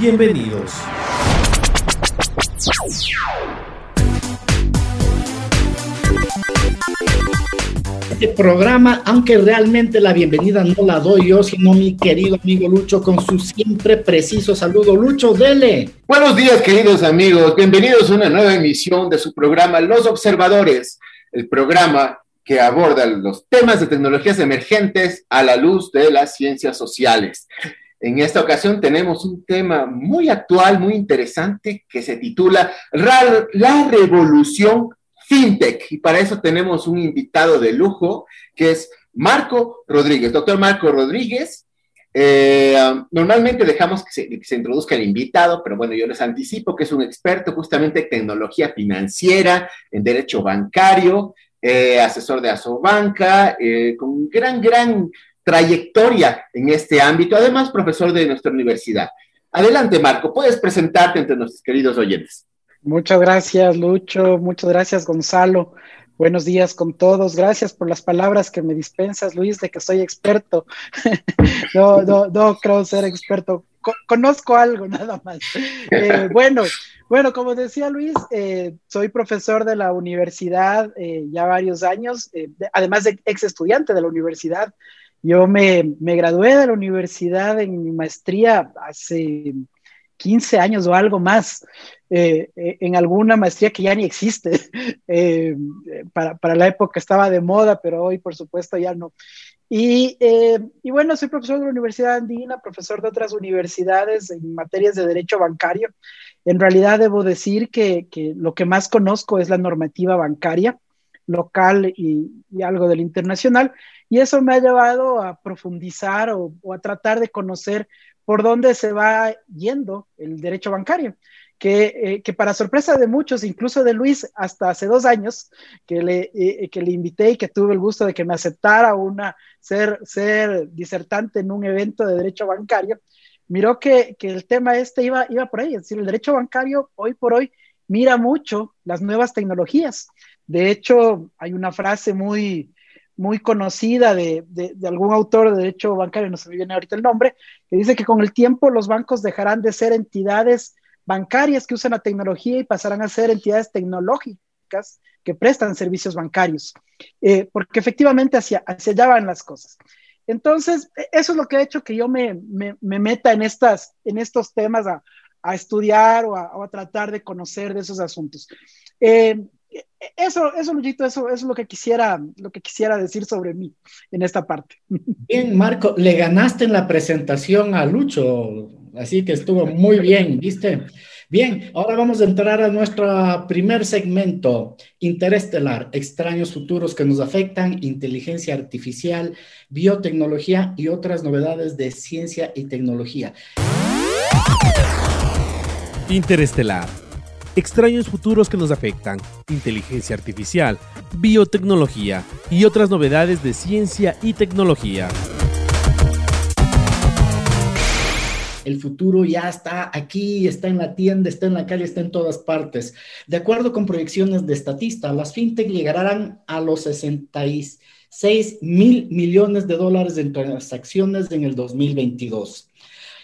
Bienvenidos. Este programa, aunque realmente la bienvenida no la doy yo, sino mi querido amigo Lucho con su siempre preciso saludo. Lucho, dele. Buenos días, queridos amigos. Bienvenidos a una nueva emisión de su programa Los Observadores, el programa que aborda los temas de tecnologías emergentes a la luz de las ciencias sociales. En esta ocasión tenemos un tema muy actual, muy interesante, que se titula La revolución fintech. Y para eso tenemos un invitado de lujo, que es Marco Rodríguez. Doctor Marco Rodríguez, eh, normalmente dejamos que se, introduzca el invitado, pero bueno, yo les anticipo que es un experto justamente en tecnología financiera, en derecho bancario, eh, asesor de Asobanca, eh, con gran, gran trayectoria en este ámbito, además profesor de nuestra universidad. Adelante, Marco, puedes presentarte entre nuestros queridos oyentes. Muchas gracias, Lucho. Muchas gracias, Gonzalo. Buenos días con todos. Gracias por las palabras que me dispensas, Luis, de que soy experto. no, no, no creo ser experto. conozco algo nada más. Eh, bueno, bueno, como decía Luis, eh, soy profesor de la universidad eh, ya varios años, además de ex estudiante de la universidad. Yo me, gradué de la universidad en mi maestría hace 15 años o algo más. Eh, eh, en alguna maestría que ya ni existe. Eh, para, para, la época estaba de moda, pero hoy por supuesto ya no. Y, y, bueno, soy profesor de la Universidad Andina, profesor de otras universidades en materias de derecho bancario. En realidad debo decir que, que lo que más conozco es la normativa bancaria local y, algo del internacional. Y eso me ha llevado a profundizar o, o a tratar de conocer por dónde se va yendo el derecho bancario que, eh, que, para sorpresa de muchos, incluso de Luis, hasta hace dos años, que le, eh, que le invité y que tuve el gusto de que me aceptara una, ser, ser disertante en un evento de derecho bancario, miró que, que el tema este iba, iba por ahí, es decir, el derecho bancario hoy por hoy mira mucho las nuevas tecnologías. De hecho, hay una frase muy, muy conocida de, de, algún autor de derecho bancario, no se me viene ahorita el nombre, que dice que con el tiempo los bancos dejarán de ser entidades bancarias que usan la tecnología y pasarán a ser entidades tecnológicas que prestan servicios bancarios, eh, porque efectivamente hacia, hacia allá van las cosas. Entonces, e, eso es lo que ha hecho que yo me, me, me meta en, estas, en estos temas a estudiar o a, tratar de conocer de esos asuntos. Eh, eso, eso, Luchito, eso, eso, es lo que quisiera, lo que quisiera decir sobre mí en esta parte. Bien, Marco, le ganaste en la presentación a Lucho, Así que estuvo muy bien, ¿viste? Bien, ahora vamos a entrar a nuestro primer segmento, interestelar, extraños futuros que nos afectan, inteligencia artificial, biotecnología y otras novedades de ciencia y tecnología. Interestelar, extraños futuros que nos afectan, inteligencia artificial, biotecnología y otras novedades de ciencia y tecnología. El futuro ya está aquí, está en la tienda, está en la calle, está en todas partes. De acuerdo con proyecciones de Statista, las fintech llegarán a los 66 mil millones de dólares en transacciones en el 2022.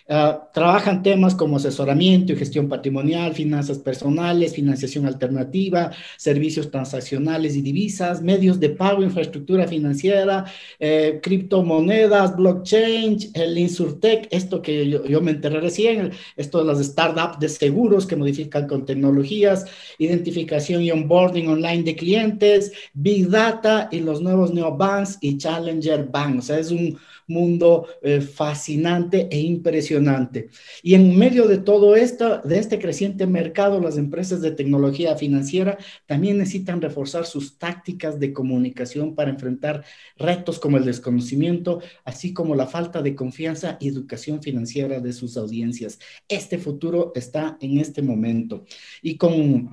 Ah, trabajan temas como asesoramiento y gestión patrimonial, finanzas personales, financiación alternativa, servicios transaccionales y divisas, medios de pago, infraestructura financiera, eh, criptomonedas, blockchain, el Insurtech, esto que yo, me enteré recién, esto de las startups de seguros que modifican con tecnologías, identificación y onboarding online de clientes, big data y los nuevos neobanks y challenger banks. O sea, es un mundo eh, fascinante e impresionante. Y en medio de todo esto, de este creciente mercado, las empresas de tecnología financiera también necesitan reforzar sus tácticas de comunicación para enfrentar retos como el desconocimiento, así como la falta de confianza y educación financiera de sus audiencias. Este futuro está en este momento. Y con,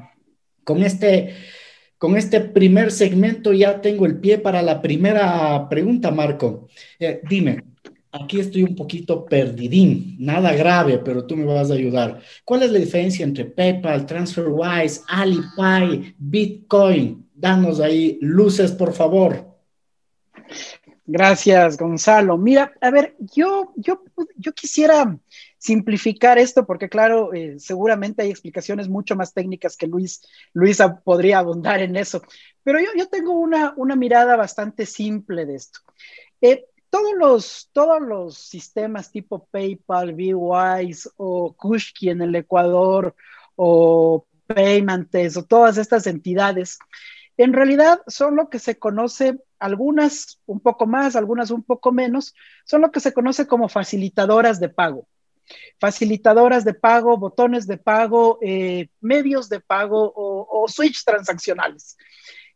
con este con este primer segmento ya tengo el pie para la primera pregunta, Marco. Eh, dime, aquí estoy un poquito perdidín, nada grave, pero tú me vas a ayudar. ¿Cuál es la diferencia entre PayPal, TransferWise, Alipay, Bitcoin? Danos ahí luces, por favor. Gracias, Gonzalo. Mira, a ver, yo, yo, yo quisiera simplificar esto, porque claro, eh, seguramente hay explicaciones mucho más técnicas que Luis, Luisa podría abundar en eso, pero yo, yo tengo una, una mirada bastante simple de esto. Eh, todos los, todos los sistemas tipo PayPal, BWise o Kushki en el Ecuador o Paymantes o todas estas entidades, en realidad son lo que se conoce, algunas un poco más, algunas un poco menos, son lo que se conoce como facilitadoras de pago facilitadoras de pago, botones de pago, eh, medios de pago o, switch transaccionales.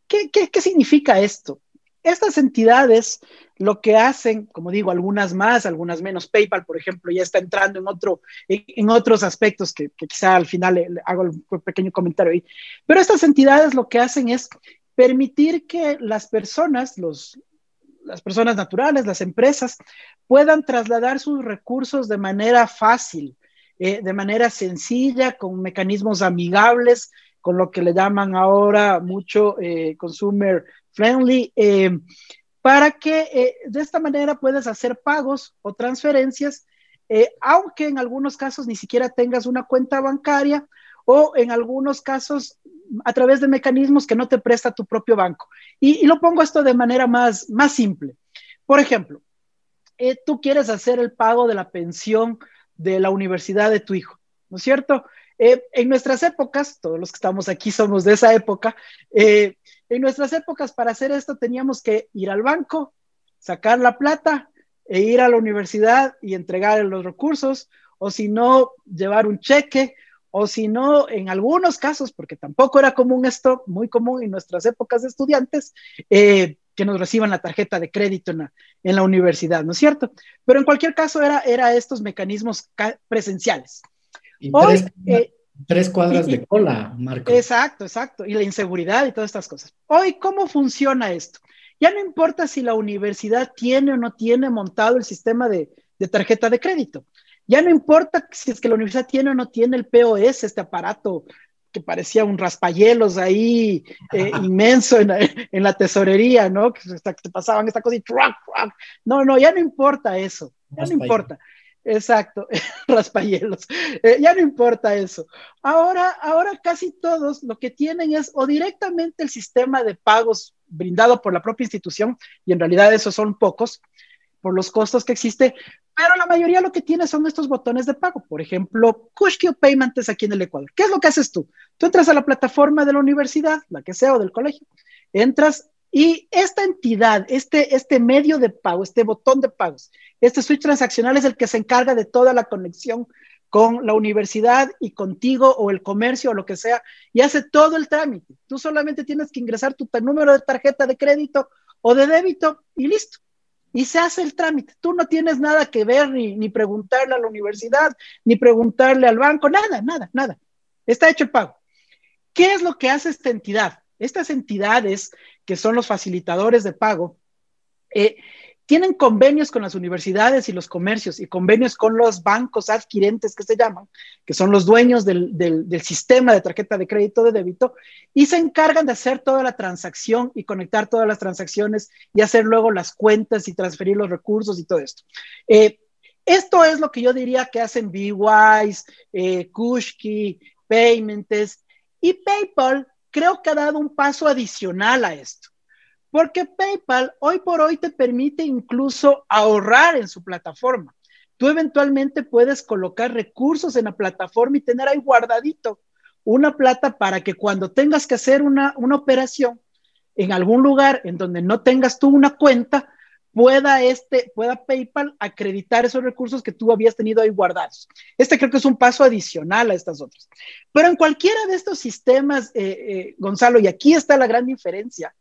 ¿Qué, significa esto? Estas entidades lo que hacen, como digo, algunas más, algunas menos, PayPal, por ejemplo, ya está entrando en, otro, en, otros aspectos que, quizá al final hago un pequeño comentario ahí. Pero estas entidades lo que hacen es permitir que las personas, los, las personas naturales, las empresas, puedan trasladar sus recursos de manera fácil, eh, de manera sencilla, con mecanismos amigables, con lo que le llaman ahora mucho eh, consumer friendly, eh, para que de esta manera puedas hacer pagos o transferencias, aunque en algunos casos ni siquiera tengas una cuenta bancaria o en algunos casos a través de mecanismos que no te presta tu propio banco. Y, lo pongo esto de manera más, más simple. Por ejemplo, eh, tú quieres hacer el pago de la pensión de la universidad de tu hijo, ¿no es cierto? Eh, en nuestras épocas, todos los que estamos aquí somos de esa época, eh, en nuestras épocas para hacer esto teníamos que ir al banco, sacar la plata e ir a la universidad y entregar los recursos, o si no, llevar un cheque, o si no, en algunos casos, porque tampoco era común esto, muy común en nuestras épocas de estudiantes, eh, que nos reciban la tarjeta de crédito en la, en la universidad, ¿no es cierto? Pero en cualquier caso era, era estos mecanismos presenciales. Y tres, eh, tres, cuadras de cola, Marco. Exacto, exacto. Y la inseguridad y todas estas cosas. Hoy, ¿cómo funciona esto? Ya no importa si la universidad tiene o no tiene montado el sistema de, de tarjeta de crédito. Ya no importa si es que la universidad tiene o no tiene el POS, este aparato que parecía un raspayelos ahí eh, inmenso en, en, la tesorería, ¿no? Que, te pasaban esta cosa y no, no, ya no importa eso, ya no importa. Exacto, raspahielos. Eh, ya no importa eso. Ahora, ahora casi todos lo que tienen es o directamente el sistema de pagos brindado por la propia institución, y en realidad esos son pocos, por los costos que existe, pero la mayoría lo que tiene son estos botones de pago. Por ejemplo, Kushkio Payment es aquí en el Ecuador. ¿Qué es lo que haces tú? Tú entras a la plataforma de la universidad, la que sea, o del colegio, entras y esta entidad, este, este medio de pago, este botón de pagos, este switch transaccional es el que se encarga de toda la conexión con la universidad y contigo o el comercio o lo que sea y hace todo el trámite. Tú solamente tienes que ingresar tu número de tarjeta de crédito o de débito y listo y se hace el trámite. Tú no tienes nada que ver ni, preguntarle a la universidad, ni preguntarle al banco, nada, nada, nada. Está hecho el pago. ¿Qué es lo que hace esta entidad? Estas entidades, que son los facilitadores de pago, eh, tienen convenios con las universidades y los comercios y convenios con los bancos adquirentes que se llaman, que son los dueños del, sistema de tarjeta de crédito de débito, y se encargan de hacer toda la transacción y conectar todas las transacciones y hacer luego las cuentas y transferir los recursos y todo esto. Eh, Esto es lo que yo diría que hacen BeWise, eh, Kushki, Paymentes y PayPal creo que ha dado un paso adicional a esto. Porque PayPal hoy por hoy te permite incluso ahorrar en su plataforma. Tú eventualmente puedes colocar recursos en la plataforma y tener ahí guardadito una plata para que cuando tengas que hacer una, una operación en algún lugar en donde no tengas tú una cuenta, pueda, este, pueda PayPal acreditar esos recursos que tú habías tenido ahí guardados. Este creo que es un paso adicional a estas otras. Pero en cualquiera de estos sistemas, eh, eh, Gonzalo, y aquí está la gran diferencia,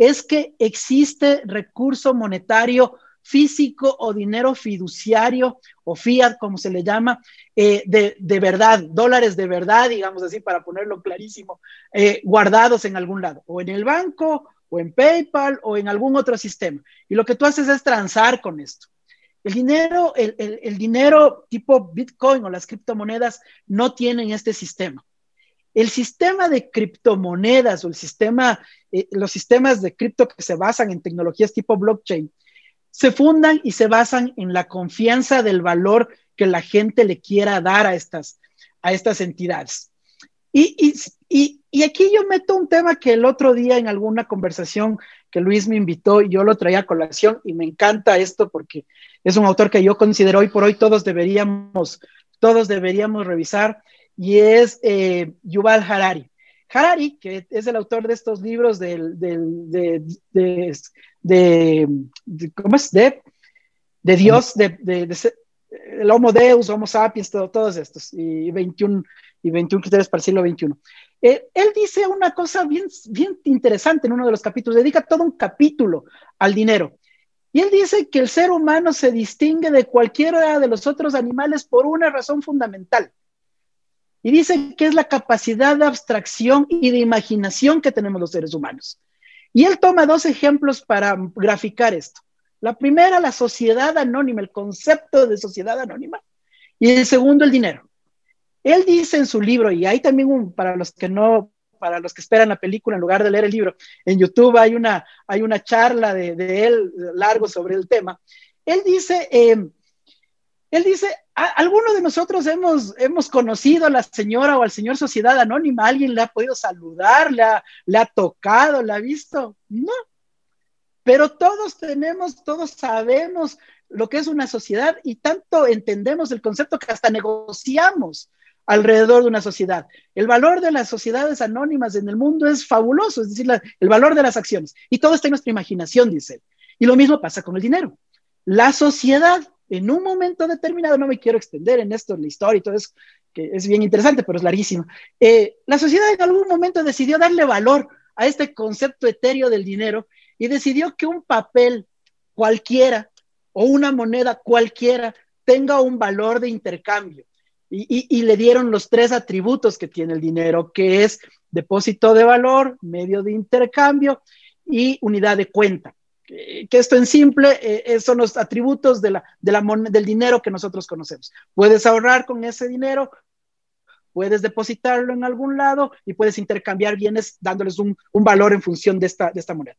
es que existe recurso monetario físico o dinero fiduciario o fiat, como se le llama, eh, de, de, verdad, dólares de verdad, digamos así, para ponerlo clarísimo, guardados en algún lado, o en el banco o en PayPal o en algún otro sistema. Y lo que tú haces es transar con esto. El dinero, el, el, dinero tipo Bitcoin o las criptomonedas no tienen este sistema. El sistema de criptomonedas o el sistema, eh, los sistemas de cripto que se basan en tecnologías tipo blockchain, se fundan y se basan en la confianza del valor que la gente le quiera dar a estas, a estas entidades. Y, y, y, aquí yo meto un tema que el otro día en alguna conversación que Luis me invitó yo lo traía a colación y me encanta esto porque es un autor que yo considero hoy por hoy todos deberíamos, todos deberíamos revisar y es eh, Yuval Harari. Harari, que es el autor de estos libros del, del de, de, de, ¿cómo es? De, de Dios, de, el Homo Deus, Homo Sapiens, todos estos, y 21, y 21 criterios para el siglo XXI. Eh, él dice una cosa bien, bien interesante en uno de los capítulos, dedica todo un capítulo al dinero. Y él dice que el ser humano se distingue de cualquiera de los otros animales por una razón fundamental. Y dice que es la capacidad de abstracción y de imaginación que tenemos los seres humanos. Y él toma dos ejemplos para graficar esto. La primera, la sociedad anónima, el concepto de sociedad anónima. Y el segundo, el dinero. Él dice en su libro, y hay también un, para los que no, para los que esperan la película en lugar de leer el libro, en YouTube hay una, hay una charla de, él largo sobre el tema. Él dice, eh, él dice, alguno de nosotros hemos, hemos conocido a la señora o al señor Sociedad Anónima, alguien le ha podido saludar, le ha, le ha tocado, le ha visto. No, pero todos tenemos, todos sabemos lo que es una sociedad y tanto entendemos el concepto que hasta negociamos alrededor de una sociedad. El valor de las sociedades anónimas en el mundo es fabuloso, es decir, el valor de las acciones. Y todo está en nuestra imaginación, dice. Y lo mismo pasa con el dinero. La sociedad, en un momento determinado, no me quiero extender en esto, en la historia y todo eso, que es bien interesante, pero es larguísimo. Eh, la sociedad en algún momento decidió darle valor a este concepto etéreo del dinero y decidió que un papel cualquiera o una moneda cualquiera tenga un valor de intercambio y, le dieron los tres atributos que tiene el dinero, que es depósito de valor, medio de intercambio y unidad de cuenta. Que esto en simple eh, son los atributos de la del dinero que nosotros conocemos. Puedes ahorrar con ese dinero, puedes depositarlo en algún lado y puedes intercambiar bienes dándoles un, un valor en función de esta, de esta moneda.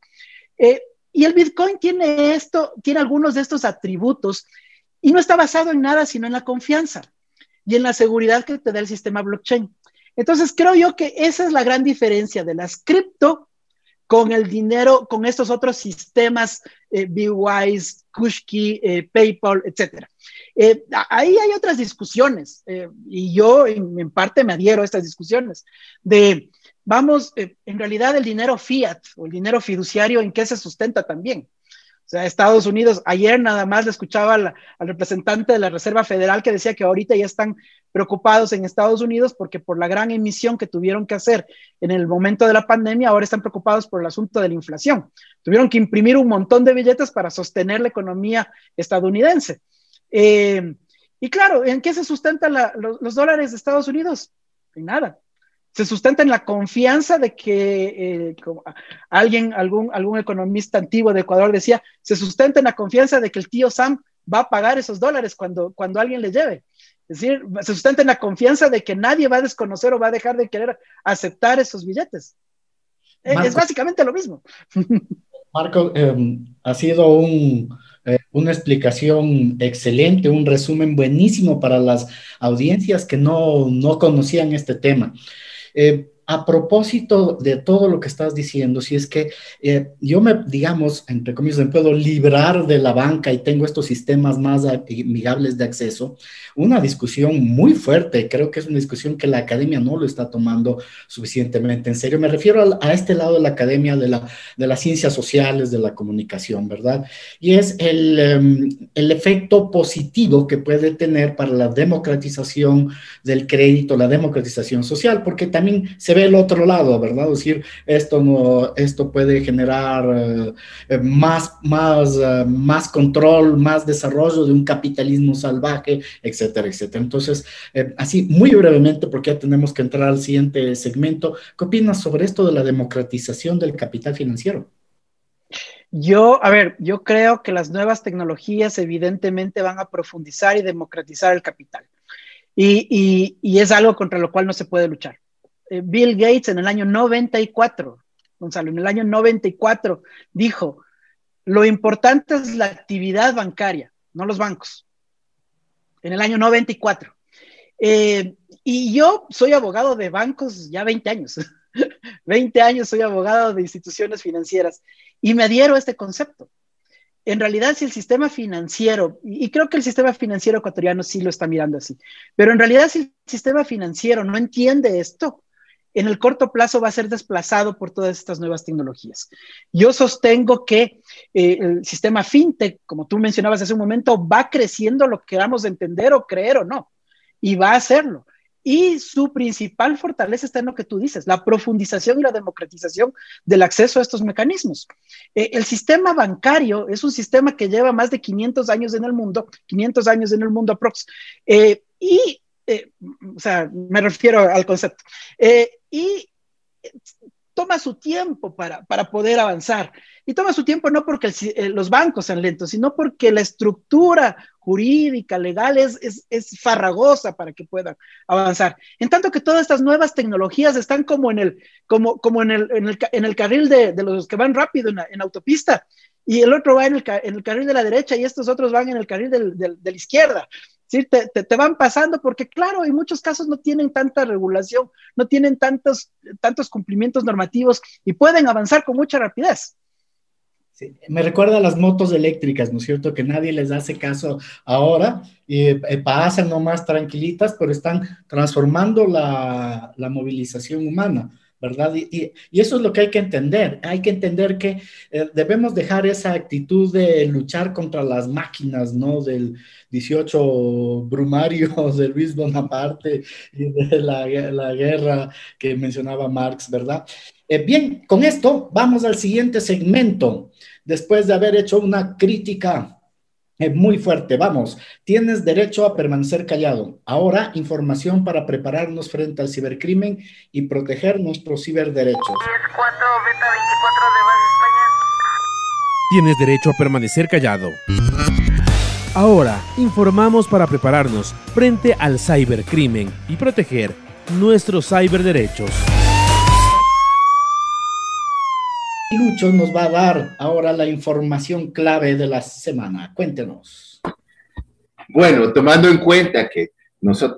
Eh, y el Bitcoin tiene esto, tiene algunos de estos atributos y no está basado en nada sino en la confianza y en la seguridad que te da el sistema blockchain. Entonces, creo yo que esa es la gran diferencia de las cripto con el dinero, con estos otros sistemas, eh, BWise, Kushki, eh, PayPal, etc. Eh, ahí hay otras discusiones eh, y yo en, en, parte me adhiero a estas discusiones de, vamos, en realidad el dinero fiat o el dinero fiduciario, ¿en qué se sustenta también? Sea, Estados Unidos, ayer nada más le escuchaba al, representante de la Reserva Federal que decía que ahorita ya están preocupados en Estados Unidos porque por la gran emisión que tuvieron que hacer en el momento de la pandemia, ahora están preocupados por el asunto de la inflación. Tuvieron que imprimir un montón de billetes para sostener la economía estadounidense. Eh, y claro, ¿en qué se sustentan los dólares de Estados Unidos? En nada se sustenta en la confianza de que eh, alguien, algún, algún economista antiguo de Ecuador decía, se sustenta en la confianza de que el tío Sam va a pagar esos dólares cuando, cuando alguien le lleve. Es decir, se sustenta en la confianza de que nadie va a desconocer o va a dejar de querer aceptar esos billetes. Eh, Marco, es básicamente lo mismo. Marco, eh, ha sido un, eh, una explicación excelente, un resumen buenísimo para las audiencias que no, no conocían este tema. Eh, a propósito de todo lo que estás diciendo, si es que eh, yo me, digamos, entre comillas, me puedo librar de la banca y tengo estos sistemas más amigables de acceso, una discusión muy fuerte, creo que es una discusión que la academia no lo está tomando suficientemente en serio. Me refiero a, este lado de la academia de, la, de las ciencias sociales, de la comunicación, ¿verdad? Y es el, em, el efecto positivo que puede tener para la democratización del crédito, la democratización social, porque también se ve el otro lado, ¿verdad? Es decir, esto, no, esto puede generar eh, eh, más, más, eh, más control, más desarrollo de un capitalismo salvaje, etcétera, etcétera. Entonces, así, muy brevemente, porque ya tenemos que entrar al siguiente segmento, ¿qué opinas sobre esto de la democratización del capital financiero? Yo, a ver, yo creo que las nuevas tecnologías evidentemente van a profundizar y democratizar el capital. y, es algo contra lo cual no se puede luchar. Eh, Bill Gates en el año 94, Gonzalo, en el año 94 dijo, lo importante es la actividad bancaria, no los bancos. En el año 94. Eh, y yo soy abogado de bancos ya 20 años. 20 años soy abogado de instituciones financieras y me adhiero a este concepto. En realidad, si el sistema financiero, y creo que el sistema financiero ecuatoriano sí lo está mirando así, pero en realidad si el sistema financiero no entiende esto, en el corto plazo va a ser desplazado por todas estas nuevas tecnologías. Yo sostengo que eh, el sistema fintech, como tú mencionabas hace un momento, va creciendo lo que queramos entender o creer o no, y va a hacerlo. Y su principal fortaleza está en lo que tú dices, la profundización y la democratización del acceso a estos mecanismos. Eh, el sistema bancario es un sistema que lleva más de 500 años en el mundo, 500 años en el mundo aprox, eh, y eh, o sea, me refiero al concepto, eh, y toma su tiempo para, para, poder avanzar. Y toma su tiempo no porque eh, los bancos sean lentos, sino porque la estructura jurídica, legal, es, es, farragosa para que puedan avanzar. En tanto que todas estas nuevas tecnologías están como en el, como, como en el, en el, en el carril de, de, los que van rápido en, en autopista, y el otro va en el, en el, carril de la derecha y estos otros van en el carril del, del, de la izquierda. Te, te, van pasando porque, claro, en muchos casos no tienen tanta regulación, no tienen tantos, tantos cumplimientos normativos y pueden avanzar con mucha rapidez. Me recuerda a las motos eléctricas, ¿no es cierto? Que nadie les hace caso ahora y eh, pasan nomás tranquilitas, pero están transformando la, la movilización humana. ¿Verdad? Y, eso es lo que hay que entender. Hay que entender que eh, debemos dejar esa actitud de luchar contra las máquinas, ¿no? Del 18 brumario de Luis Bonaparte y de la, guerra que mencionaba Marx, ¿verdad? Eh, bien, con esto vamos al siguiente segmento. Después de haber hecho una crítica muy fuerte. Vamos, tienes derecho a permanecer callado. Ahora, información para prepararnos frente al cibercrimen y proteger nuestros ciberderechos. Tienes derecho a permanecer callado. Ahora, informamos para prepararnos frente al cibercrimen y proteger nuestros ciberderechos. Lucho nos va a dar ahora la información clave de la semana. Cuéntenos. Bueno, tomando en cuenta que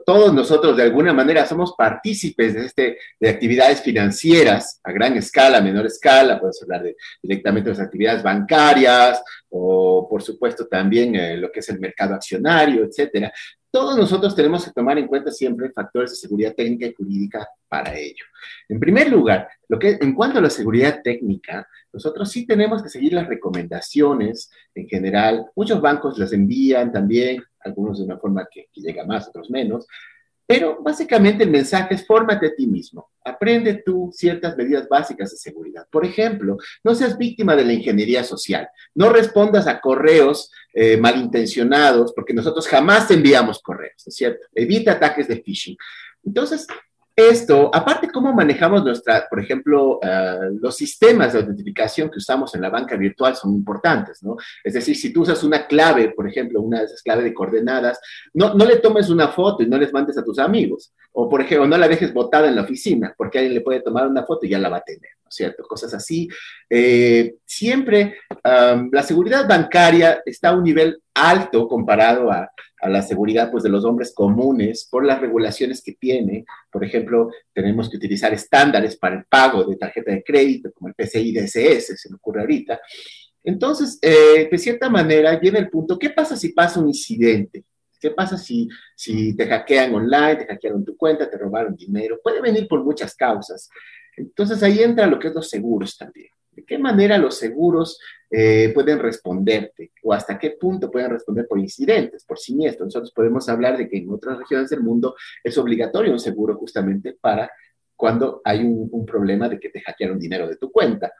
todos nosotros de alguna manera somos partícipes de, este, de actividades financieras a gran escala, a menor escala, podemos hablar directamente de las actividades bancarias o por supuesto también eh, lo que es el mercado accionario, etcétera. Todos nosotros tenemos que tomar en cuenta siempre factores de seguridad técnica y jurídica para ello. En primer lugar, lo que, en cuanto a la seguridad técnica, nosotros sí tenemos que seguir las recomendaciones en general. Muchos bancos las envían también algunos de una forma que, llega más, otros menos, pero básicamente el mensaje es fórmate a ti mismo. Aprende tú ciertas medidas básicas de seguridad. Por ejemplo, no seas víctima de la ingeniería social. No respondas a correos eh, malintencionados, porque nosotros jamás enviamos correos, ¿es cierto? Evita ataques de phishing. Entonces, esto, aparte cómo manejamos nuestra, por ejemplo, eh, los sistemas de autentificación que usamos en la banca virtual son importantes, ¿no? Es decir, si tú usas una clave, por ejemplo, una de esas claves de coordenadas, no, no le tomes una foto y no les mandes a tus amigos. O, por ejemplo, no la dejes botada en la oficina, porque alguien le puede tomar una foto y ya la va a tener cierto? Cosas así. Eh, siempre la seguridad bancaria está a un nivel alto comparado a, la seguridad pues, de los hombres comunes por las regulaciones que tiene. Por ejemplo, tenemos que utilizar estándares para el pago de tarjeta de crédito, como el PCI DSS, se me ocurre ahorita. Entonces, eh, de cierta manera, viene el punto, ¿qué pasa si pasa un incidente? ¿Qué pasa si, si te hackean online, te hackearon tu cuenta, te robaron dinero? Puede venir por muchas causas. Entonces ahí entra lo que es los seguros también. ¿De qué manera los seguros eh, pueden responderte? ¿O hasta qué punto pueden responder por incidentes, por siniestros? Nosotros podemos hablar de que en otras regiones del mundo es obligatorio un seguro justamente para cuando hay un, un problema de que te hackearon dinero de tu cuenta.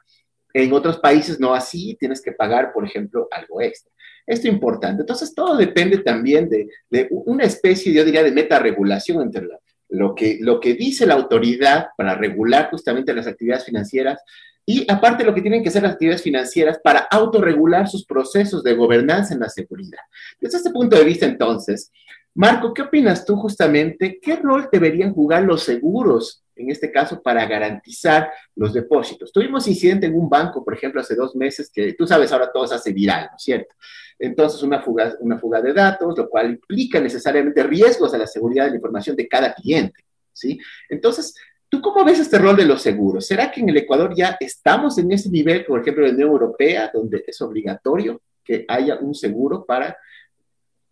En otros países no así, tienes que pagar, por ejemplo, algo extra. Esto es importante. Entonces, todo depende también de, de una especie, yo diría, de meta-regulación entre la, lo que, lo que dice la autoridad para regular justamente las actividades financieras y aparte lo que tienen que hacer las actividades financieras para autorregular sus procesos de gobernanza en la seguridad. Desde este punto de vista, entonces, Marco, ¿qué opinas tú justamente? ¿Qué rol deberían jugar los seguros en este caso para garantizar los depósitos? Tuvimos incidente en un banco, por ejemplo, hace dos meses, que tú sabes, ahora todo se hace viral, ¿no es cierto? Entonces, una fuga, una fuga de datos, lo cual implica necesariamente riesgos a la seguridad de la información de cada cliente, ¿sí? Entonces, ¿tú cómo ves este rol de los seguros? ¿Será que en el Ecuador ya estamos en ese nivel, por ejemplo, de la Unión Europea, donde es obligatorio que haya un seguro para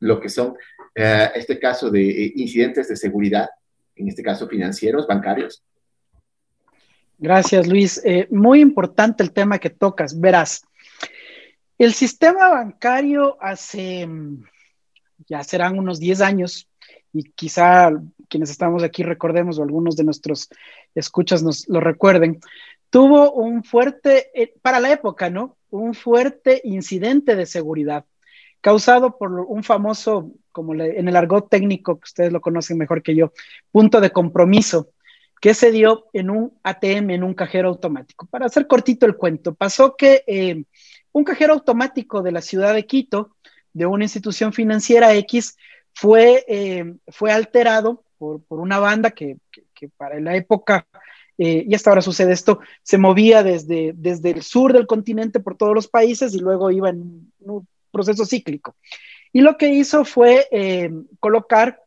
lo que son, eh, este caso de eh, incidentes de seguridad, en este caso financieros, bancarios? Gracias, Luis. Eh, muy importante el tema que tocas. Verás, el sistema bancario hace, ya serán unos 10 años, y quizá quienes estamos aquí recordemos o algunos de nuestros escuchas nos lo recuerden, tuvo un fuerte, eh, para la época, ¿no? Un fuerte incidente de seguridad causado por un famoso, como en el argot técnico, que ustedes lo conocen mejor que yo, punto de compromiso, que se dio en un ATM, en un cajero automático. Para hacer cortito el cuento, pasó que eh, un cajero automático de la ciudad de Quito, de una institución financiera X, fue, eh, fue alterado por, una banda que, para la época, eh, y hasta ahora sucede esto, se movía desde, desde el sur del continente por todos los países y luego iba en proceso cíclico. Y lo que hizo fue eh, colocar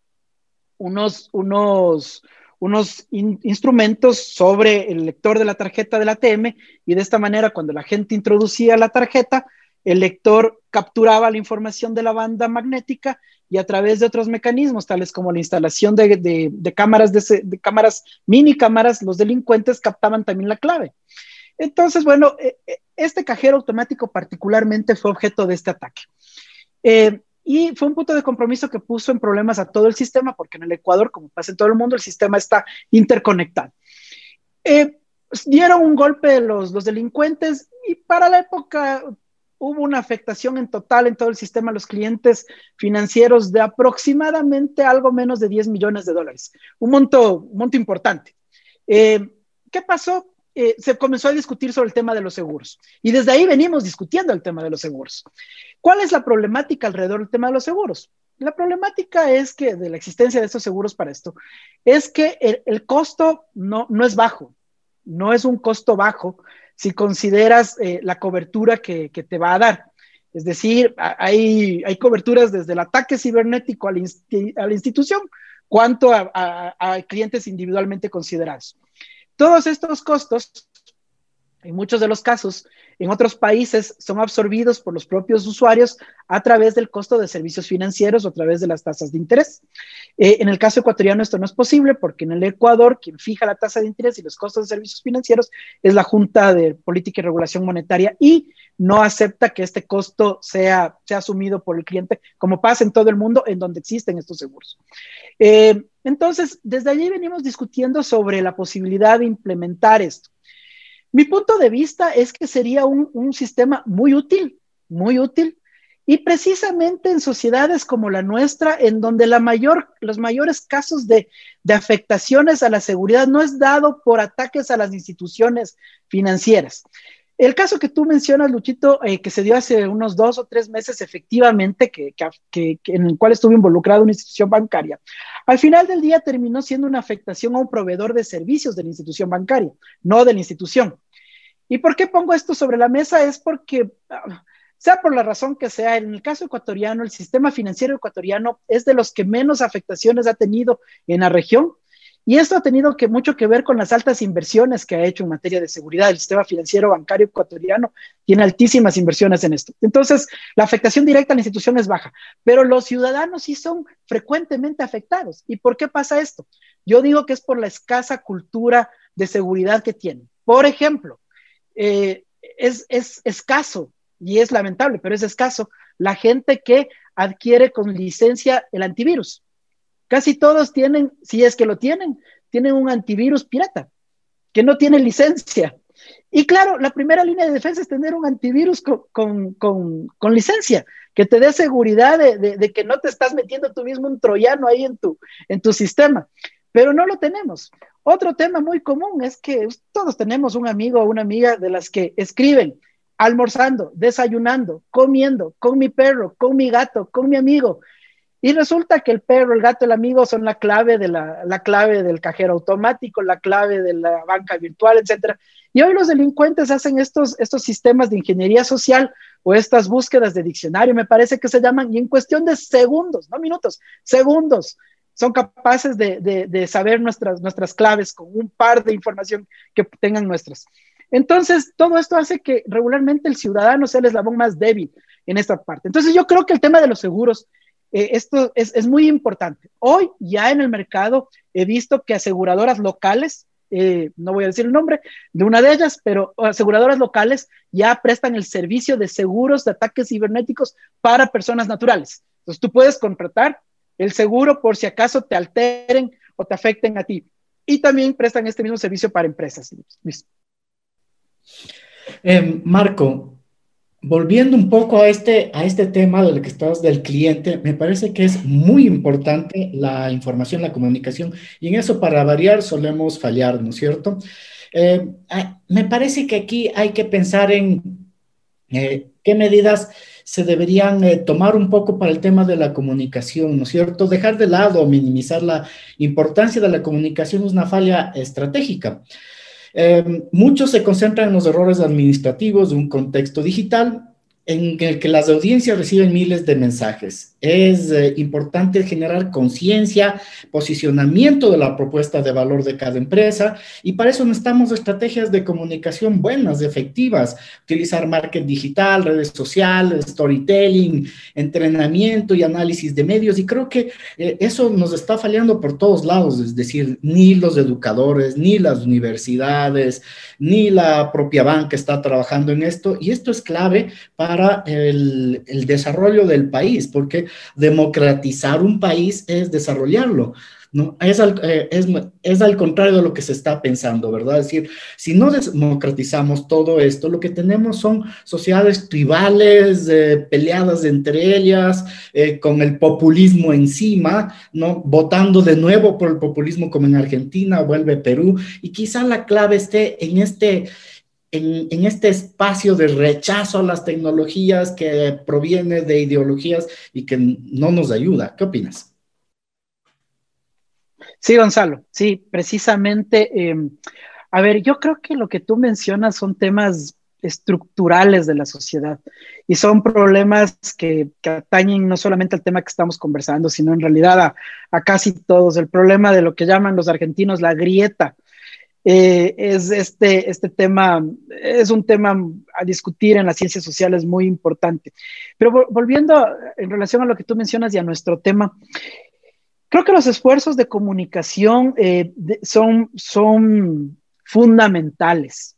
unos, unos, unos instrumentos sobre el lector de la tarjeta del ATM y de esta manera cuando la gente introducía la tarjeta, el lector capturaba la información de la banda magnética y a través de otros mecanismos, tales como la instalación de, cámaras, de, cámaras, mini cámaras, los delincuentes captaban también la clave. Entonces, bueno, e, e, este cajero automático particularmente fue objeto de este ataque. Eh, y fue un punto de compromiso que puso en problemas a todo el sistema, porque en el Ecuador, como pasa en todo el mundo, el sistema está interconectado. Eh, dieron un golpe los, los delincuentes y para la época hubo una afectación en total en todo el sistema los clientes financieros de aproximadamente algo menos de 10 millones de dólares, un monto, un monto importante. Eh, ¿Qué pasó? Eh, se comenzó a discutir sobre el tema de los seguros. Y desde ahí venimos discutiendo el tema de los seguros. ¿Cuál es la problemática alrededor del tema de los seguros? La problemática es que de la existencia de estos seguros para esto, es que el, costo no, no es bajo, no es un costo bajo si consideras eh, la cobertura que, te va a dar. Es decir, hay, hay coberturas desde el ataque cibernético a la, institución, cuanto a clientes individualmente considerados. Todos estos costos, en muchos de los casos, en otros países son absorbidos por los propios usuarios a través del costo de servicios financieros o a través de las tasas de interés. Eh, en el caso ecuatoriano esto no es posible porque en el Ecuador quien fija la tasa de interés y los costos de servicios financieros es la Junta de Política y Regulación Monetaria y no acepta que este costo sea, sea asumido por el cliente, como pasa en todo el mundo en donde existen estos seguros. Eh, entonces, desde allí venimos discutiendo sobre la posibilidad de implementar esto. Mi punto de vista es que sería un, sistema muy útil, muy útil, y precisamente en sociedades como la nuestra, en donde los mayores casos de, afectaciones a la seguridad no es dado por ataques a las instituciones financieras. El caso que tú mencionas, Luchito, eh, que se dio hace unos dos o tres meses, efectivamente, que, en el cual estuvo involucrada una institución bancaria, al final del día terminó siendo una afectación a un proveedor de servicios de la institución bancaria, no de la institución. ¿Y por qué pongo esto sobre la mesa? Es porque, ah, sea por la razón que sea, en el caso ecuatoriano, el sistema financiero ecuatoriano es de los que menos afectaciones ha tenido en la región. Y esto ha tenido que, mucho que ver con las altas inversiones que ha hecho en materia de seguridad. El sistema financiero bancario ecuatoriano tiene altísimas inversiones en esto. Entonces, la afectación directa a la institución es baja, pero los ciudadanos sí son frecuentemente afectados. ¿Y por qué pasa esto? Yo digo que es por la escasa cultura de seguridad que tienen. Por ejemplo, eh, es, es escaso y es lamentable, pero es escaso la gente que adquiere con licencia el antivirus. Casi todos tienen, si es que lo tienen, tienen un antivirus pirata, que no tiene licencia. Y claro, la primera línea de defensa es tener un antivirus con, con, licencia, que te dé seguridad de, de, que no te estás metiendo tú mismo un troyano ahí en tu, en tu sistema. Pero no lo tenemos. Otro tema muy común es que todos tenemos un amigo o una amiga de las que escriben almorzando, desayunando, comiendo, con mi perro, con mi gato, con mi amigo. Y resulta que el perro, el gato, el amigo son la clave de la, clave del cajero automático, la clave de la banca virtual, etcétera. Y hoy los delincuentes hacen estos, estos sistemas de ingeniería social o estas búsquedas de diccionario, me parece que se llaman, y en cuestión de segundos, no minutos, segundos, son capaces de, saber nuestras, nuestras claves con un par de información que tengan nuestras. Entonces, todo esto hace que regularmente el ciudadano sea el eslabón más débil en esta parte. Entonces, yo creo que el tema de los seguros, eh, esto es, muy importante. Hoy ya en el mercado he visto que aseguradoras locales, eh, no voy a decir el nombre de una de ellas, pero aseguradoras locales ya prestan el servicio de seguros de ataques cibernéticos para personas naturales. Entonces, tú puedes contratar el seguro por si acaso te alteren o te afecten a ti. Y también prestan este mismo servicio para empresas. Eh, Marco, volviendo un poco a este, a este tema del que estás del cliente, me parece que es muy importante la información, la comunicación, y en eso para variar solemos fallar, ¿no es cierto? Eh, ah, me parece que aquí hay que pensar en eh, qué medidas se deberían eh, tomar un poco para el tema de la comunicación, ¿no es cierto? Dejar de lado o minimizar la importancia de la comunicación es una falla estratégica. Eh, muchos se concentran en los errores administrativos de un contexto digital en el que las audiencias reciben miles de mensajes. Es eh, importante generar conciencia, posicionamiento de la propuesta de valor de cada empresa y para eso necesitamos estrategias de comunicación buenas, efectivas, utilizar marketing digital, redes sociales, storytelling, entrenamiento y análisis de medios y creo que eh, eso nos está fallando por todos lados, es decir, ni los educadores, ni las universidades, ni la propia banca está trabajando en esto y esto es clave para para el, desarrollo del país, porque democratizar un país es desarrollarlo. ¿no? Es al, eh, es, al contrario de lo que se está pensando, ¿verdad? Es decir, si no democratizamos todo esto, lo que tenemos son sociedades tribales, eh, peleadas entre ellas, eh, con el populismo encima, ¿no? Votando de nuevo por el populismo como en Argentina, vuelve Perú, y quizá la clave esté en este en, este espacio de rechazo a las tecnologías que proviene de ideologías y que no nos ayuda. ¿Qué opinas? Sí, Gonzalo, sí, precisamente. Em, a ver, yo creo que lo que tú mencionas son temas estructurales de la sociedad y son problemas que, atañen no solamente al tema que estamos conversando, sino en realidad a, casi todos. El problema de lo que llaman los argentinos la grieta eh, es este, este tema, es un tema a discutir en las ciencias sociales muy importante. Pero volviendo en relación a lo que tú mencionas y a nuestro tema, creo que los esfuerzos de comunicación eh, son, son fundamentales.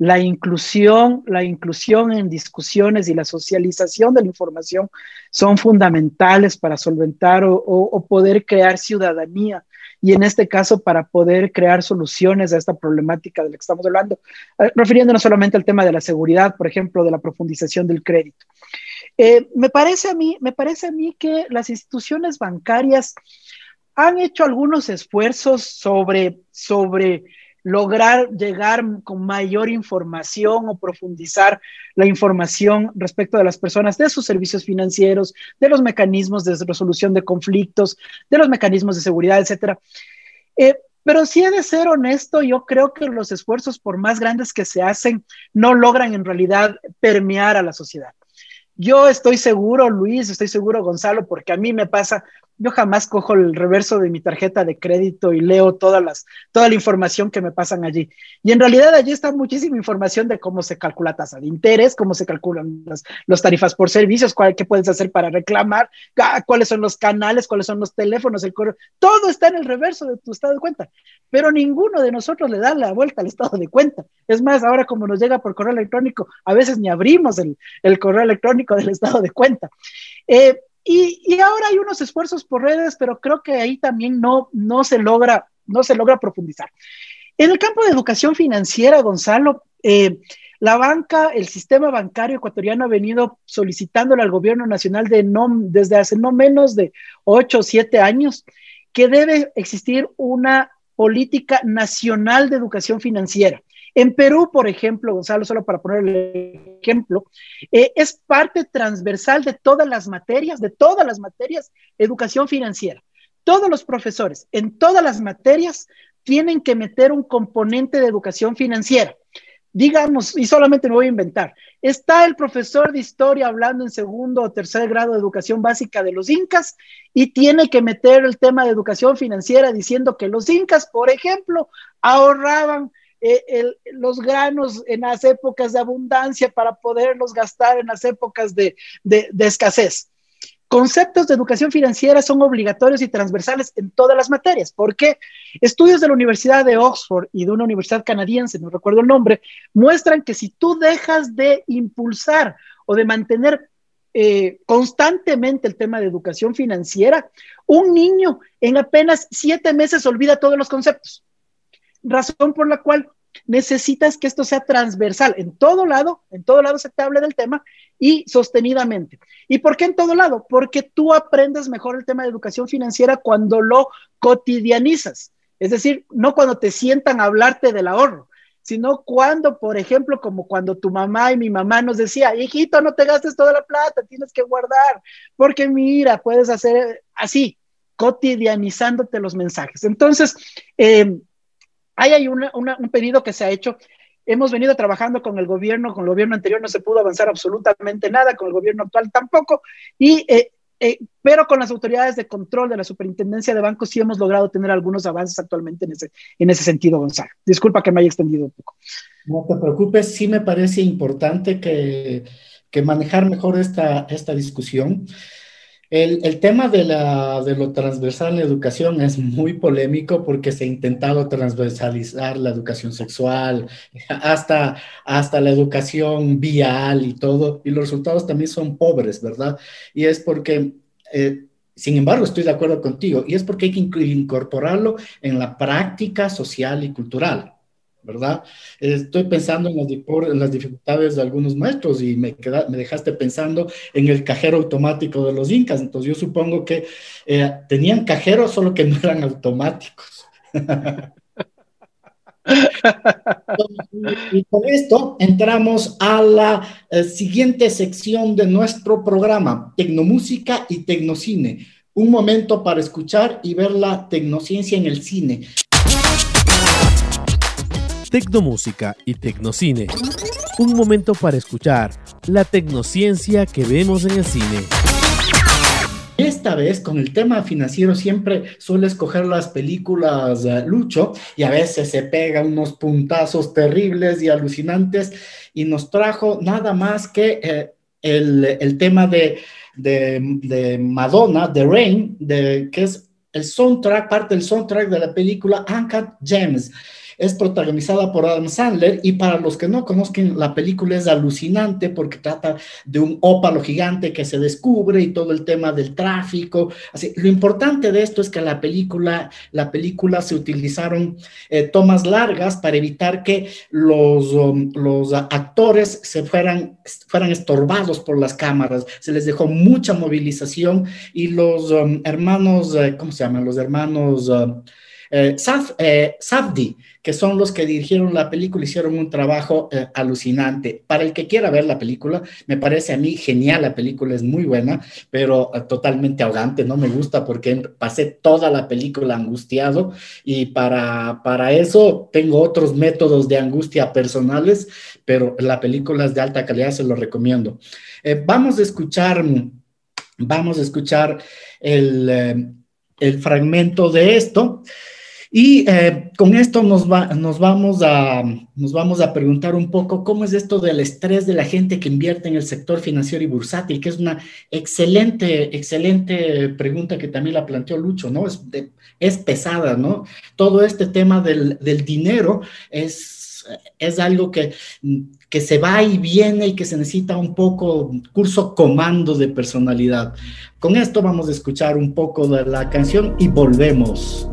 La inclusión, la inclusión en discusiones y la socialización de la información son fundamentales para solventar o poder crear ciudadanía y en este caso para poder crear soluciones a esta problemática de la que estamos hablando, eh, refiriéndonos solamente al tema de la seguridad, por ejemplo, de la profundización del crédito. Eh, me, parece a mí, me parece a mí que las instituciones bancarias han hecho algunos esfuerzos sobre, sobre lograr llegar con mayor información o profundizar la información respecto de las personas, de sus servicios financieros, de los mecanismos de resolución de conflictos, de los mecanismos de seguridad, etcétera. Eh, Pero si he de ser honesto, yo creo que los esfuerzos, por más grandes que se hacen, no logran en realidad permear a la sociedad. Yo estoy seguro, Luis, estoy seguro, Gonzalo, porque a mí me pasa, yo jamás cojo el reverso de mi tarjeta de crédito y leo todas las, toda la información que me pasan allí. Y en realidad allí está muchísima información de cómo se calcula tasa de interés, cómo se calculan las, tarifas por servicios, cuál, qué puedes hacer para reclamar, cuáles son los canales, cuáles son los teléfonos, el correo. Todo está en el reverso de tu estado de cuenta, pero ninguno de nosotros le da la vuelta al estado de cuenta. Es más, ahora como nos llega por correo electrónico, a veces ni abrimos el, el correo electrónico del estado de cuenta. Eh, y, ahora hay unos esfuerzos por redes, pero creo que ahí también no, no, se, logra, no se logra profundizar. En el campo de educación financiera, Gonzalo, eh, la banca, el sistema bancario ecuatoriano ha venido solicitándole al gobierno nacional de no, desde hace no menos de ocho o siete años que debe existir una política nacional de educación financiera. En Perú, por ejemplo, Gonzalo, solo para poner el ejemplo, eh, es parte transversal de todas las materias, de todas las materias, educación financiera. Todos los profesores en todas las materias tienen que meter un componente de educación financiera. Digamos, y solamente me voy a inventar, está el profesor de historia hablando en segundo o tercer grado de educación básica de los incas y tiene que meter el tema de educación financiera diciendo que los incas, por ejemplo, ahorraban eh, los granos en las épocas de abundancia para poderlos gastar en las épocas de, escasez. Conceptos de educación financiera son obligatorios y transversales en todas las materias. porque Estudios de la Universidad de Oxford y de una universidad canadiense, no recuerdo el nombre, muestran que si tú dejas de impulsar o de mantener eh, constantemente el tema de educación financiera, un niño en apenas siete meses olvida todos los conceptos razón por la cual necesitas que esto sea transversal en todo lado, en todo lado se te hable del tema y sostenidamente. ¿Y por qué en todo lado? Porque tú aprendes mejor el tema de educación financiera cuando lo cotidianizas. Es decir, no cuando te sientan a hablarte del ahorro, sino cuando, por ejemplo, como cuando tu mamá y mi mamá nos decía, hijito, no te gastes toda la plata, tienes que guardar, porque mira, puedes hacer así, cotidianizándote los mensajes. Entonces, eh, Hay un pedido que se ha hecho. Hemos venido trabajando con el gobierno, con el gobierno anterior no se pudo avanzar absolutamente nada, con el gobierno actual tampoco, y, eh, eh, pero con las autoridades de control de la Superintendencia de Bancos sí hemos logrado tener algunos avances actualmente en ese, en ese sentido, Gonzalo. Disculpa que me haya extendido un poco. No te preocupes, sí me parece importante que, que manejar mejor esta, esta discusión. El, tema de, la, de lo transversal en la educación es muy polémico porque se ha intentado transversalizar la educación sexual, hasta, hasta la educación vial y todo, y los resultados también son pobres, ¿verdad? Y es porque... Eh, sin embargo, estoy de acuerdo contigo, y es porque hay que incorporarlo en la práctica social y cultural. ¿Verdad? Estoy pensando en las, dificultades de algunos maestros y me, me dejaste pensando en el cajero automático de los incas, entonces yo supongo que eh, tenían cajeros solo que no eran automáticos. y con esto entramos a la eh, siguiente sección de nuestro programa, Tecnomúsica y Tecnocine. Un momento para escuchar y ver la tecnociencia en el cine. Tecnomúsica y Tecnocine. Un momento para escuchar la tecnociencia que vemos en el cine. Esta vez con el tema financiero siempre suele escoger las películas uh, Lucho y a veces se pega unos puntazos terribles y alucinantes y nos trajo nada más que eh, el, tema de, de, Madonna, de Rain, de, que es el soundtrack, parte del soundtrack de la película Uncut Gems es protagonizada por Adam Sandler y para los que no conozcan, la película es alucinante porque trata de un ópalo gigante que se descubre y todo el tema del tráfico. Así, lo importante de esto es que la película, la película se utilizaron eh, tomas largas para evitar que los, um, los actores se fueran, fueran estorbados por las cámaras. Se les dejó mucha movilización y los um, hermanos, eh, ¿cómo se llaman? Los hermanos... Um, eh, Safdi, que son los que dirigieron la película, hicieron un trabajo alucinante. Para el que quiera ver la película, me parece a mí genial, la película es muy buena, pero totalmente ahogante, no me gusta porque pasé toda la película angustiado y para, para eso tengo otros métodos de angustia personales, pero la película es de alta calidad, se lo recomiendo. vamos a escuchar Vamos a escuchar el, eh, fragmento de esto. Y eh, con esto nos, nos, vamos a, nos vamos a preguntar un poco cómo es esto del estrés de la gente que invierte en el sector financiero y bursátil, que es una excelente, excelente pregunta que también la planteó Lucho, ¿no? Es, es pesada, ¿no? Todo este tema del, del dinero es, es algo que que se va y viene y que se necesita un poco curso comando de personalidad. Con esto vamos a escuchar un poco de la canción y volvemos.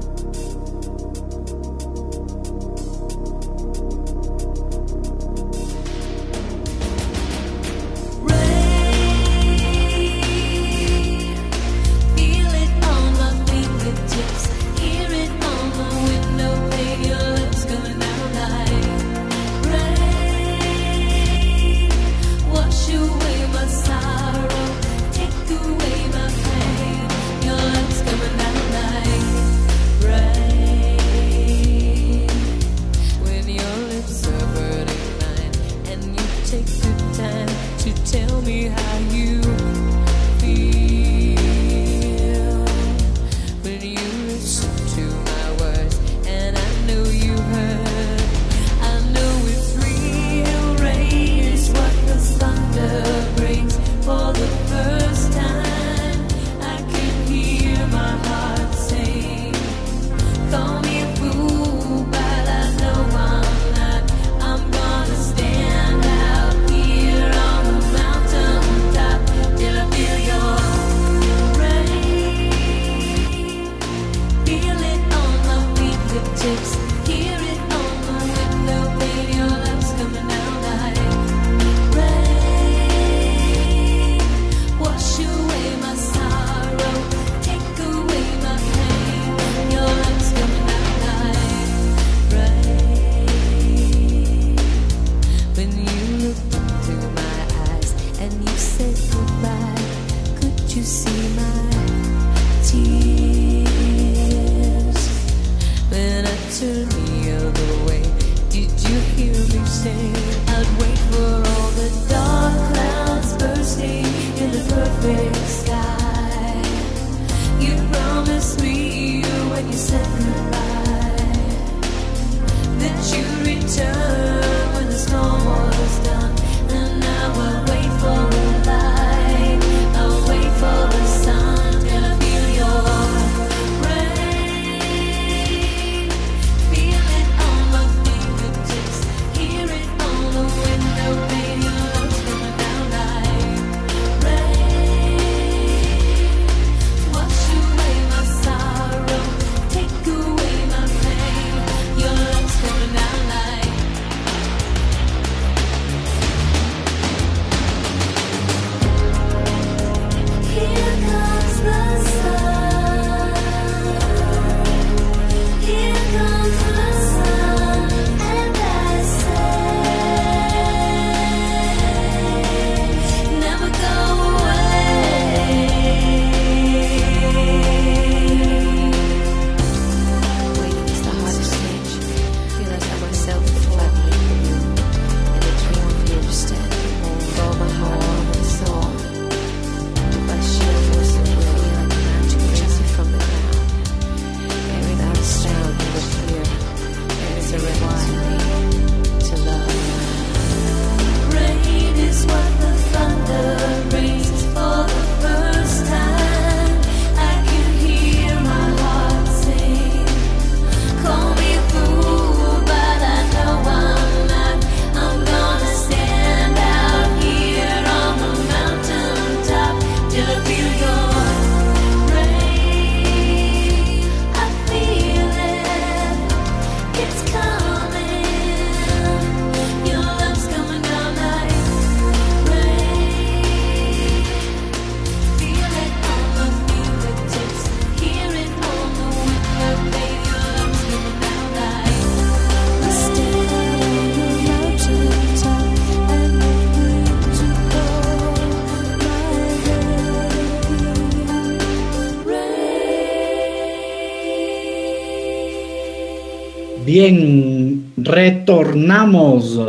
Retornamos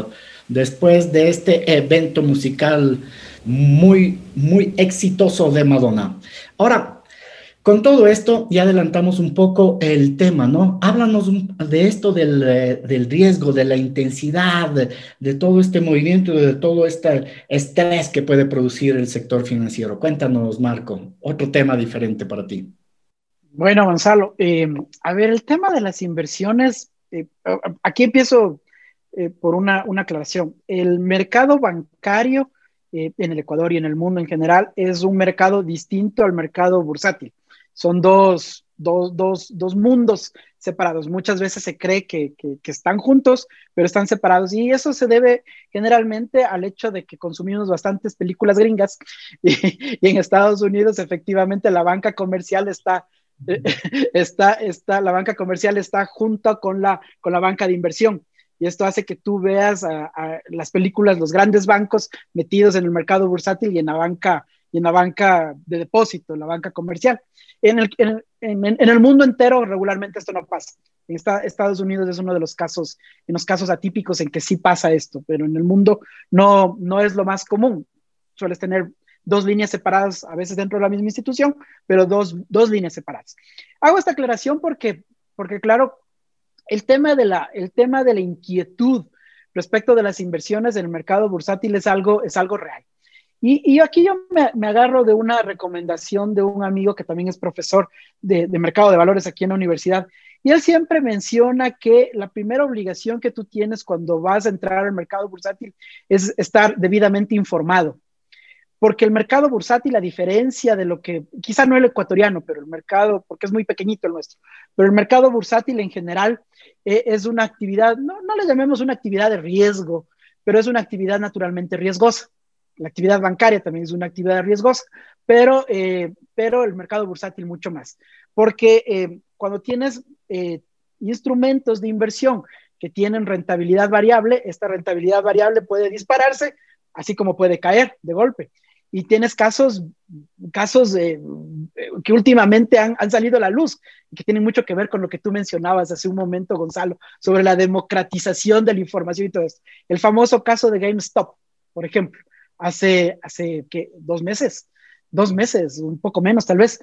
después de este evento musical muy, muy exitoso de Madonna. Ahora, con todo esto, ya adelantamos un poco el tema, ¿no? Háblanos de esto eh, del, riesgo, de la intensidad, de, todo este movimiento, de todo este estrés que puede producir el sector financiero. Cuéntanos, Marco, otro tema diferente para ti. Bueno, Gonzalo, eh, a ver, el tema de las inversiones, eh, aquí empiezo por una, una, aclaración. El mercado bancario en el Ecuador y en el mundo en general es un mercado distinto al mercado bursátil son dos, mundos separados. Muchas veces se cree que, están juntos, pero están separados. Y eso se debe generalmente al hecho de que consumimos bastantes películas gringas y, en Estados Unidos efectivamente la banca comercial está, está, está, la banca comercial está junto con la, con la banca de inversión. Y esto hace que tú veas las películas, los grandes bancos metidos en el mercado bursátil y en la banca y en la banca de depósito, en la banca comercial. En el, en, en, el mundo entero regularmente esto no pasa. En Estados Unidos es uno de los casos, en los casos atípicos en que sí pasa esto, pero en el mundo no, no es lo más común. Sueles tener dos líneas separadas, a veces dentro de la misma institución, pero dos, dos líneas separadas. Hago esta aclaración porque, porque claro, el tema, de la, el tema de la inquietud respecto de las inversiones en el mercado bursátil es algo, es algo real. Y, aquí yo me, agarro de una recomendación de un amigo que también es profesor de, mercado de valores aquí en la universidad. Y él siempre menciona que la primera obligación que tú tienes cuando vas a entrar al mercado bursátil es estar debidamente informado. Porque el mercado bursátil, a diferencia de lo que, quizá no el ecuatoriano, pero el mercado, porque es muy pequeñito el nuestro, pero el mercado bursátil en general eh, es una actividad, no, no le llamemos una actividad de riesgo, pero es una actividad naturalmente riesgosa la actividad bancaria también es una actividad riesgosa, pero, eh, pero el mercado bursátil mucho más, porque eh, cuando tienes instrumentos de inversión que tienen rentabilidad variable, esta rentabilidad variable puede dispararse, así como puede caer de golpe. Y tienes casos, casos que últimamente han, han, salido a la luz y que tienen mucho que ver con lo que tú mencionabas hace un momento, Gonzalo, sobre la democratización de la información y todo esto. El famoso caso de GameStop, por ejemplo hace, hace dos meses, dos meses, un poco menos tal vez,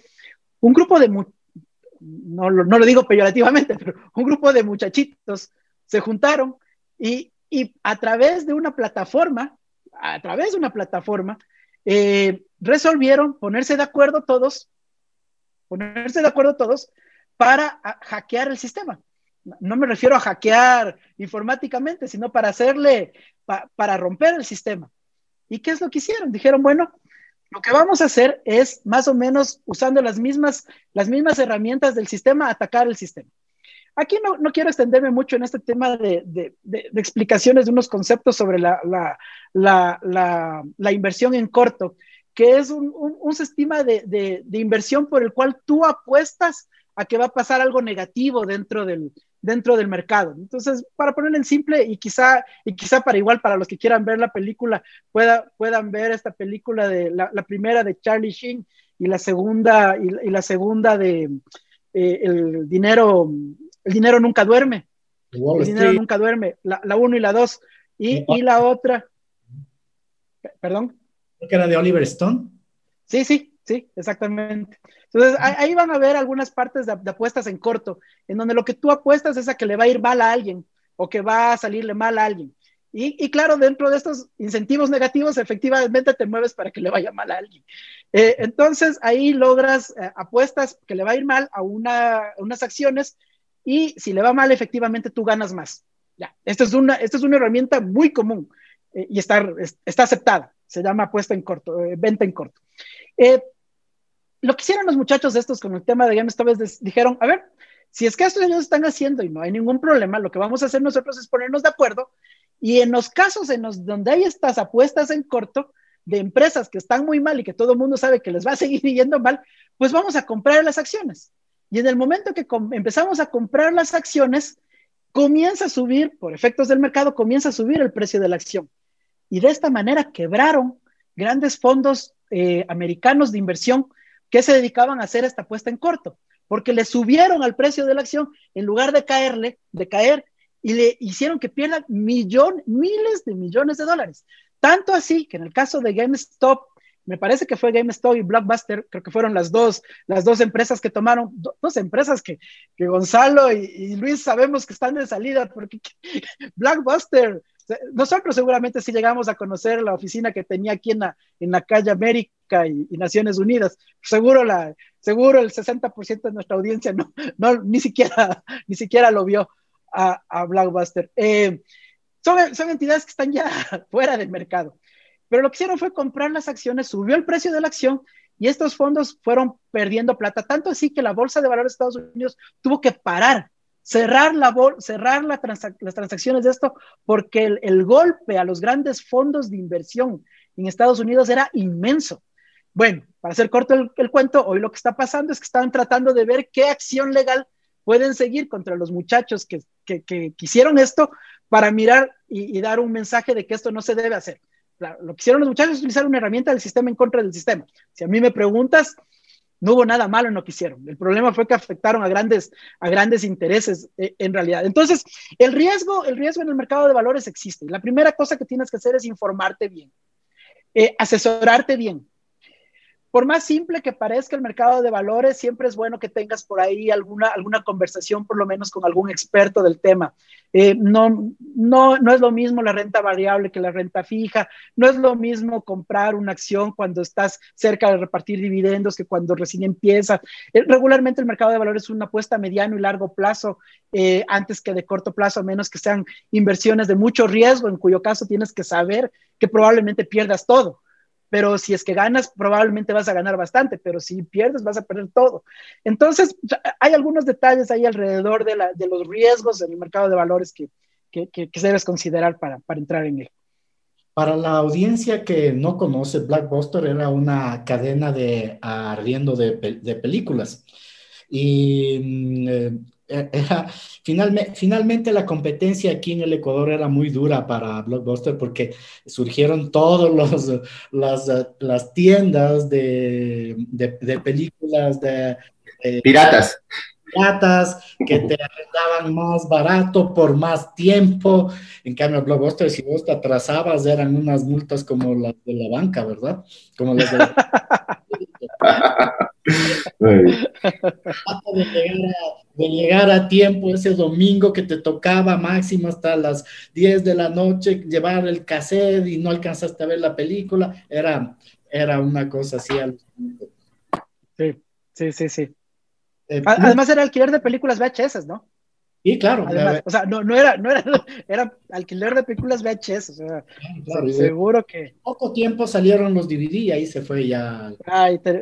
un grupo de, no, no lo digo peyorativamente, pero un grupo de muchachitos se juntaron y, y a través de una plataforma, a través de una plataforma, eh, resolvieron ponerse de acuerdo todos, ponerse de acuerdo todos para hackear el sistema. No me refiero a hackear informáticamente, sino para hacerle, para romper el sistema. ¿Y qué es lo que hicieron? Dijeron, bueno, lo que vamos a hacer es más o menos usando las mismas, las mismas herramientas del sistema, atacar el sistema. Aquí no, no quiero extenderme mucho en este tema de, de, de, explicaciones de unos conceptos sobre la, la, la, la, inversión en corto, que es un, un, un sistema de, inversión por el cual tú apuestas a que va a pasar algo negativo dentro del, dentro del mercado. Entonces, para ponerlo en simple y quizá, y quizá para igual, para los que quieran ver la película, pueda, puedan ver esta película de la, primera de Charlie Sheen y la segunda, y, la segunda de eh, el dinero, el dinero nunca duerme. el dinero nunca duerme, la, la uno y la dos. Y, y la otra, perdón. Creo que era de Oliver Stone. Sí, sí, Sí, exactamente. Entonces, ahí van a ver algunas partes de, apuestas en corto, en donde lo que tú apuestas es a que le va a ir mal a alguien o que va a salirle mal a alguien. Y, claro, dentro de estos incentivos negativos, efectivamente te mueves para que le vaya mal a alguien. Eh, entonces, ahí logras eh, apuestas que le va a ir mal a una, unas acciones y si le va mal, efectivamente tú ganas más. Ya, esta es una, esta es una herramienta muy común eh, y está, está aceptada. Se llama apuesta en corto, venta en corto lo que hicieron los muchachos estos con el tema de esta vez dijeron, a ver, si es que esto ellos están haciendo y no hay ningún problema, lo que vamos a hacer nosotros es ponernos de acuerdo y en los casos en los donde hay estas apuestas en corto de empresas que están muy mal y que todo el mundo sabe que les va a seguir yendo mal, pues vamos a comprar las acciones. Y en el momento que empezamos a comprar las acciones, comienza a subir, por efectos del mercado, comienza a subir el precio de la acción. Y de esta manera quebraron grandes fondos eh, americanos de inversión que se dedicaban a hacer esta apuesta en corto. porque le subieron al precio de la acción en lugar de caerle, de caer, y le hicieron que pierda millón, miles de millones de dólares. Tanto así que en el caso de GameStop, me parece que fue GameStop y Blockbuster, creo que fueron las dos, las dos empresas que tomaron, dos empresas que, que Gonzalo y, y, Luis sabemos que están de salida, porque Blockbuster nosotros seguramente si llegamos a conocer la oficina que tenía aquí en la, en la calle América y, y Naciones Unidas, seguro, la, seguro el 60% de nuestra audiencia no, no, ni, siquiera, ni siquiera lo vio a, a Blockbuster. Eh, son, son entidades que están ya fuera del mercado. Pero lo que hicieron fue comprar las acciones, subió el precio de la acción y estos fondos fueron perdiendo plata, tanto así que la Bolsa de Valores de Estados Unidos tuvo que parar cerrar, la cerrar las transacciones de esto, porque el, golpe a los grandes fondos de inversión en Estados Unidos era inmenso. Bueno, para hacer corto el, cuento, hoy lo que está pasando es que están tratando de ver qué acción legal pueden seguir contra los muchachos que, que, hicieron esto para mirar y, dar un mensaje de que esto no se debe hacer. Lo que hicieron los muchachos es utilizar una herramienta del sistema en contra del sistema. Si a mí me preguntas, no hubo nada malo en lo que hicieron. El problema fue que afectaron a grandes, a grandes intereses eh, en realidad. Entonces, el riesgo, el riesgo en el mercado de valores existe. La primera cosa que tienes que hacer es informarte bien, eh, asesorarte bien. Por más simple que parezca el mercado de valores, siempre es bueno que tengas por ahí alguna, alguna conversación, por lo menos con algún experto del tema. Eh, no, no, no es lo mismo la renta variable que la renta fija, no es lo mismo comprar una acción cuando estás cerca de repartir dividendos que cuando recién empieza. Eh, regularmente el mercado de valores es una apuesta a mediano y largo plazo, eh, antes que de corto plazo, a menos que sean inversiones de mucho riesgo, en cuyo caso tienes que saber que probablemente pierdas todo pero si es que ganas, probablemente vas a ganar bastante, pero si pierdes, vas a perder todo. Entonces, hay algunos detalles ahí alrededor de, la, de los riesgos en el mercado de valores que, que, que, que debes considerar para, para, entrar en él. Para la audiencia que no conoce, Blackbuster era una cadena de arriendo de, de películas. Y eh, era, finalmente, finalmente la competencia aquí en el Ecuador era muy dura para Blockbuster porque surgieron todas las, las tiendas de, de, de películas de, de, piratas. Piratas que te arrendaban más barato por más tiempo. En cambio, Blockbuster, si vos te atrasabas, eran unas multas como las de la banca, ¿verdad? Como las de la... de, llegar a, de llegar a tiempo ese domingo que te tocaba máximo hasta las 10 de la noche, llevar el cassette y no alcanzaste a ver la película, era, era una cosa así. Sí, sí, sí, sí. Eh, Además era alquiler de películas VHS, ¿no? Sí, claro. Además, o sea, no, no, era, no era, era alquiler de películas VHS, o sea, claro, seguro que... Poco tiempo salieron los DVD y ahí se fue ya...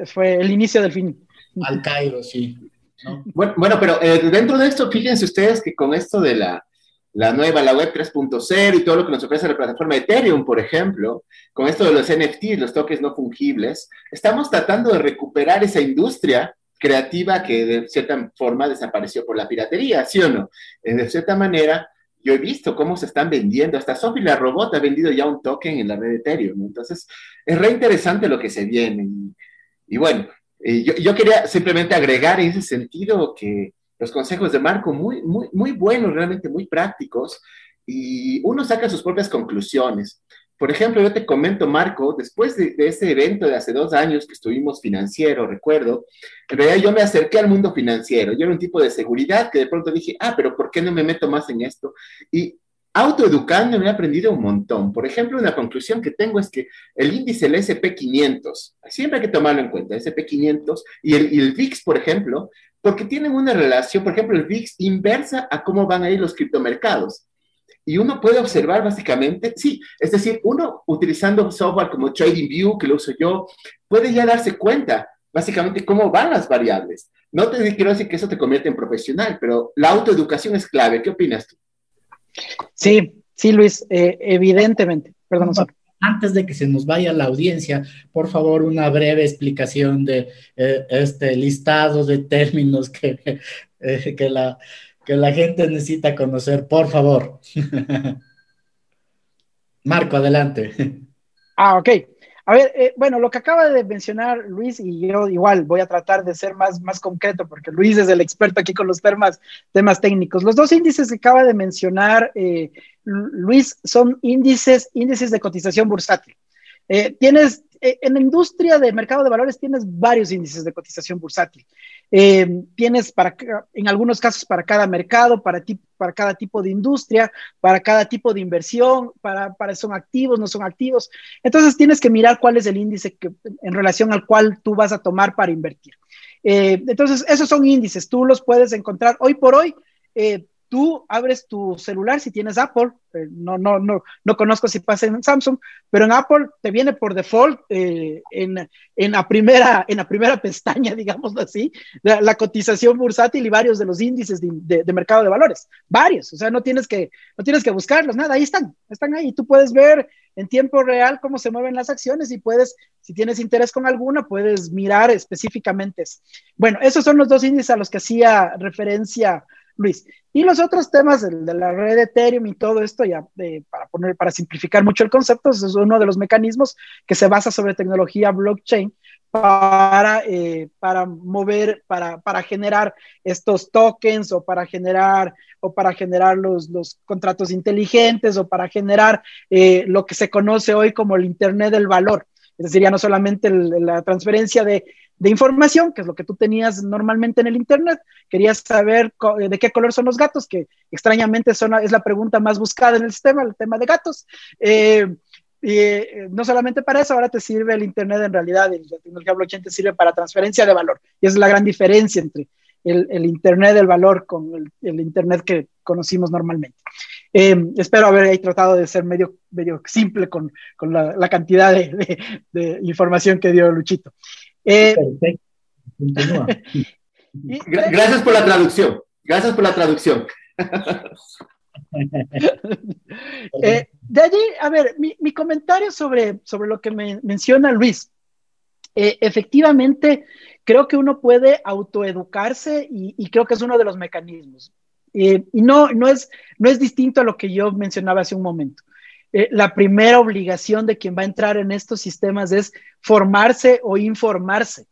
Fue el inicio del fin. Al Cairo, sí. ¿no? Bueno, bueno, pero eh, dentro de esto, fíjense ustedes que con esto de la, la nueva, la web 3.0 y todo lo que nos ofrece la plataforma Ethereum, por ejemplo, con esto de los NFTs, los toques no fungibles, estamos tratando de recuperar esa industria creativa que de cierta forma desapareció por la piratería, ¿sí o no? Eh, de cierta manera, yo he visto cómo se están vendiendo, hasta Sophie la Robot ha vendido ya un token en la red Ethereum, entonces es re interesante lo que se viene. Y, y bueno, eh, yo, yo, quería simplemente agregar en ese sentido que los consejos de Marco muy, muy, muy buenos, realmente muy prácticos, y uno saca sus propias conclusiones. Por ejemplo, yo te comento, Marco, después de, de, ese evento de hace dos años que estuvimos financiero, recuerdo, en realidad yo me acerqué al mundo financiero. Yo era un tipo de seguridad que de pronto dije, ah, pero ¿por qué no me meto más en esto? Y autoeducando me he aprendido un montón. Por ejemplo, una conclusión que tengo es que el índice, el SP500, siempre hay que tomarlo en cuenta, SP500 y el, y el VIX, por ejemplo, porque tienen una relación, por ejemplo, el VIX inversa a cómo van a ir los criptomercados y uno puede observar básicamente, sí, es decir, uno utilizando software como TradingView, que lo uso yo, puede ya darse cuenta básicamente cómo van las variables. No te quiero decir que eso te convierte en profesional, pero la autoeducación es clave. ¿Qué opinas tú? Sí, sí, Luis, eh, evidentemente. Perdón. Antes de que se nos vaya la audiencia, por favor, una breve explicación de eh, este listado de términos que, eh, que la que la gente necesita conocer, por favor. Marco, adelante. Ah, ok. A ver, eh, bueno, lo que acaba de mencionar Luis, y yo igual voy a tratar de ser más, más concreto, porque Luis es el experto aquí con los temas, temas técnicos. Los dos índices que acaba de mencionar eh, Luis son índices, índices de cotización bursátil. Eh, tienes, en la industria de mercado de valores tienes varios índices de cotización bursátil. Eh, tienes para, en algunos casos para cada mercado, para, para cada tipo de industria, para cada tipo de inversión, para, para son activos, no son activos. Entonces tienes que mirar cuál es el índice que, en relación al cual tú vas a tomar para invertir. Eh, entonces, esos son índices, tú los puedes encontrar hoy por hoy. Eh, tú abres tu celular si tienes Apple, eh, no, no, no, no conozco si pasa en Samsung, pero en Apple te viene por default eh, en, en, la primera, en la primera pestaña, digámoslo así, la, cotización bursátil y varios de los índices de, de, mercado de valores, varios, o sea, no tienes, que, no tienes que buscarlos, nada, ahí están, están ahí, tú puedes ver en tiempo real cómo se mueven las acciones y puedes, si tienes interés con alguna, puedes mirar específicamente. Bueno, esos son los dos índices a los que hacía referencia Luis. Y los otros temas de, la red Ethereum y todo esto, ya para, poner, para simplificar mucho el concepto, es uno de los mecanismos que se basa sobre tecnología blockchain para, eh, para mover, para, para, generar estos tokens o para generar, o para generar los, los contratos inteligentes o para generar eh, lo que se conoce hoy como el Internet del valor. Es decir, ya no solamente la transferencia de de información, que es lo que tú tenías normalmente en el Internet. Querías saber eh, de qué color son los gatos, que extrañamente son, es la pregunta más buscada en el sistema, el tema de gatos. Eh, y eh, no solamente para eso, ahora te sirve el Internet en realidad, y la tecnología blockchain te sirve para transferencia de valor. Y esa es la gran diferencia entre el, Internet del valor con el, Internet que conocimos normalmente. espero haber ahí tratado de ser medio, medio simple con, con la, cantidad de, de, información que dio Luchito. Eh, Gracias por la traducción. Gracias por la traducción. Eh, de allí, a ver, mi, comentario sobre, sobre lo que me menciona Luis. Eh, efectivamente, creo que uno puede autoeducarse y, y, creo que es uno de los mecanismos. y no, no, es, no es distinto a lo que yo mencionaba hace un momento. Eh, la primera obligación de quien va a entrar en estos sistemas es formarse o informarse.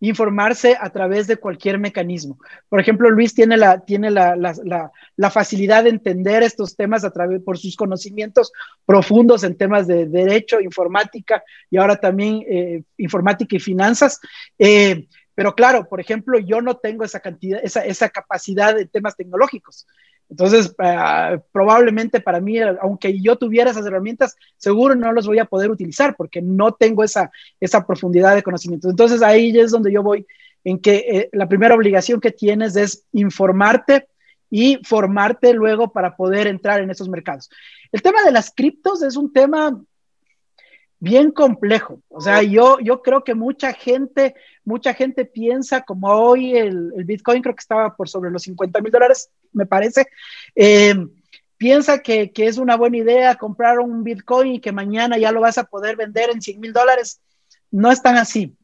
Informarse a través de cualquier mecanismo. Por ejemplo, Luis tiene la, tiene la, facilidad de entender estos temas a través por sus conocimientos profundos en temas de derecho, informática y ahora también eh, informática y finanzas. Eh, pero claro, por ejemplo, yo no tengo esa cantidad, esa, esa capacidad de temas tecnológicos. Entonces, ah, probablemente para mí, aunque yo tuviera esas herramientas, seguro no los voy a poder utilizar porque no tengo esa, esa profundidad de conocimiento. Entonces, ahí es donde yo voy, en que eh, la primera obligación que tienes es informarte y formarte luego para poder entrar en esos mercados. El tema de las criptos es un tema bien complejo. O sea, yo, yo creo que mucha gente, mucha gente piensa, como hoy el, Bitcoin creo que estaba por sobre los 50 mil dólares, me parece, eh, piensa que, es una buena idea comprar un Bitcoin y que mañana ya lo vas a poder vender en 100 mil dólares. No es tan así.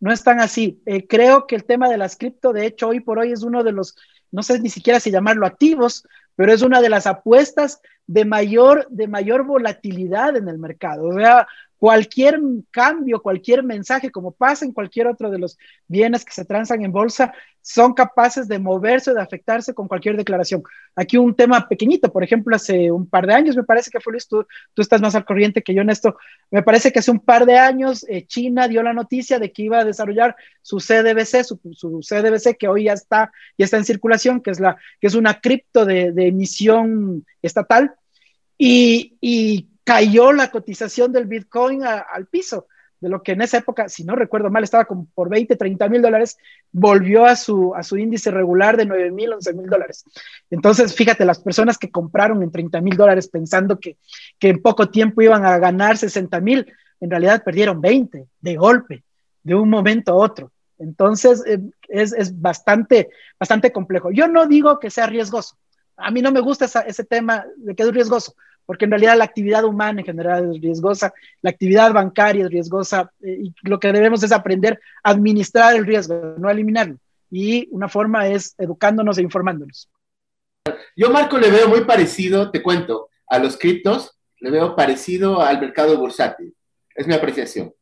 No es tan así. Eh, creo que el tema de las cripto, de hecho, hoy por hoy es uno de los, no sé ni siquiera si llamarlo activos, pero es una de las apuestas de mayor, de mayor volatilidad en el mercado. O sea, cualquier cambio, cualquier mensaje, como pasa en cualquier otro de los bienes que se transan en bolsa, son capaces de moverse de afectarse con cualquier declaración. Aquí un tema pequeñito, por ejemplo, hace un par de años, me parece que fue Luis, tú, tú estás más al corriente que yo en esto, me parece que hace un par de años eh, China dio la noticia de que iba a desarrollar su CDBC, su, su, CDBC que hoy ya está, ya está en circulación, que es, la, que es una cripto de, emisión estatal. Y cayó la cotización del Bitcoin al piso, de lo que en esa época, si no recuerdo mal, estaba como por 20, 30 mil dólares, volvió a su, a su índice regular de 9 mil, 11 mil dólares. Entonces, fíjate, las personas que compraron en 30 mil dólares pensando que, que en poco tiempo iban a ganar 60 mil, en realidad perdieron 20 de golpe, de un momento a otro. Entonces, eh, es, es, bastante, bastante complejo. Yo no digo que sea riesgoso. A mí no me gusta ese tema de que es riesgoso porque en realidad la actividad humana en general es riesgosa, la actividad bancaria es riesgosa eh, y lo que debemos es aprender a administrar el riesgo, no eliminarlo. Y una forma es educándonos e informándonos. Yo, Marco, le veo muy parecido, te cuento, a los criptos, le veo parecido al mercado bursátil. Es mi apreciación.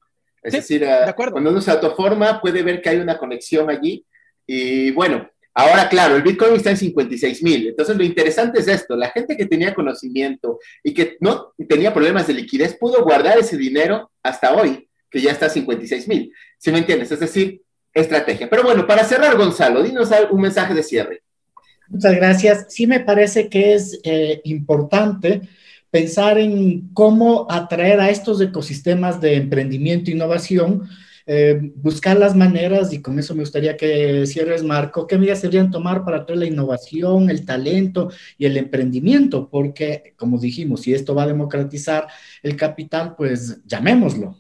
Es decir, cuando uno se autoforma puede ver que hay una conexión allí. Y bueno, ahora claro, el Bitcoin está en 56 mil. Entonces lo interesante es esto, la gente que tenía conocimiento y que no tenía problemas de liquidez pudo guardar ese dinero hasta hoy, que ya está a 56 mil. ¿Sí me entiendes? Es decir, estrategia. Pero bueno, para cerrar, Gonzalo, dinos un mensaje de cierre. Muchas gracias. Sí me parece que es eh, importante pensar en cómo atraer a estos ecosistemas de emprendimiento e innovación, eh, buscar las maneras, y con eso me gustaría que cierres, Marco, qué medidas deberían tomar para atraer la innovación, el talento y el emprendimiento, porque, como dijimos, si esto va a democratizar el capital, pues llamémoslo.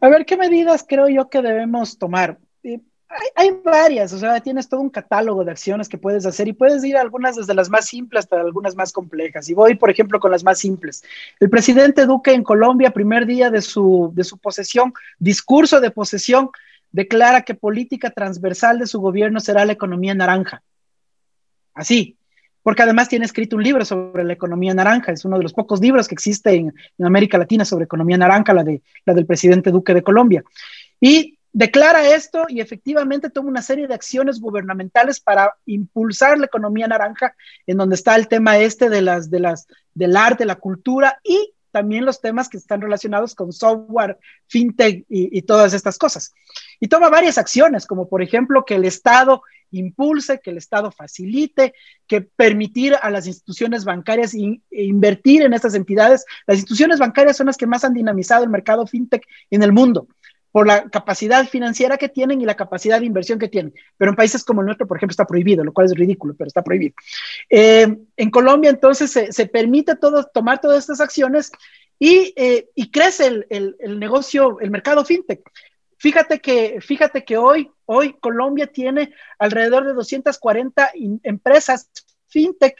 A ver, ¿qué medidas creo yo que debemos tomar? Hay, varias, o sea, tienes todo un catálogo de acciones que puedes hacer y puedes ir algunas desde las más simples hasta algunas más complejas. Y voy, por ejemplo, con las más simples. El presidente Duque en Colombia, primer día de su, de su posesión, discurso de posesión, declara que política transversal de su gobierno será la economía naranja. Así, porque además tiene escrito un libro sobre la economía naranja, es uno de los pocos libros que existe en, en América Latina sobre economía naranja, la, de, la del presidente Duque de Colombia. Y declara esto y efectivamente toma una serie de acciones gubernamentales para impulsar la economía naranja, en donde está el tema este de las, de las, del arte, la cultura y también los temas que están relacionados con software, fintech y, todas estas cosas. Y toma varias acciones, como por ejemplo que el Estado impulse, que el Estado facilite, que permitir a las instituciones bancarias in, invertir en estas entidades. Las instituciones bancarias son las que más han dinamizado el mercado fintech en el mundo por la capacidad financiera que tienen y la capacidad de inversión que tienen. Pero en países como el nuestro, por ejemplo, está prohibido, lo cual es ridículo, pero está prohibido. Eh, en Colombia, entonces, se, permite todo, tomar todas estas acciones y, eh, y crece el, negocio, el mercado fintech. Fíjate que, fíjate que hoy, hoy Colombia tiene alrededor de 240 empresas fintech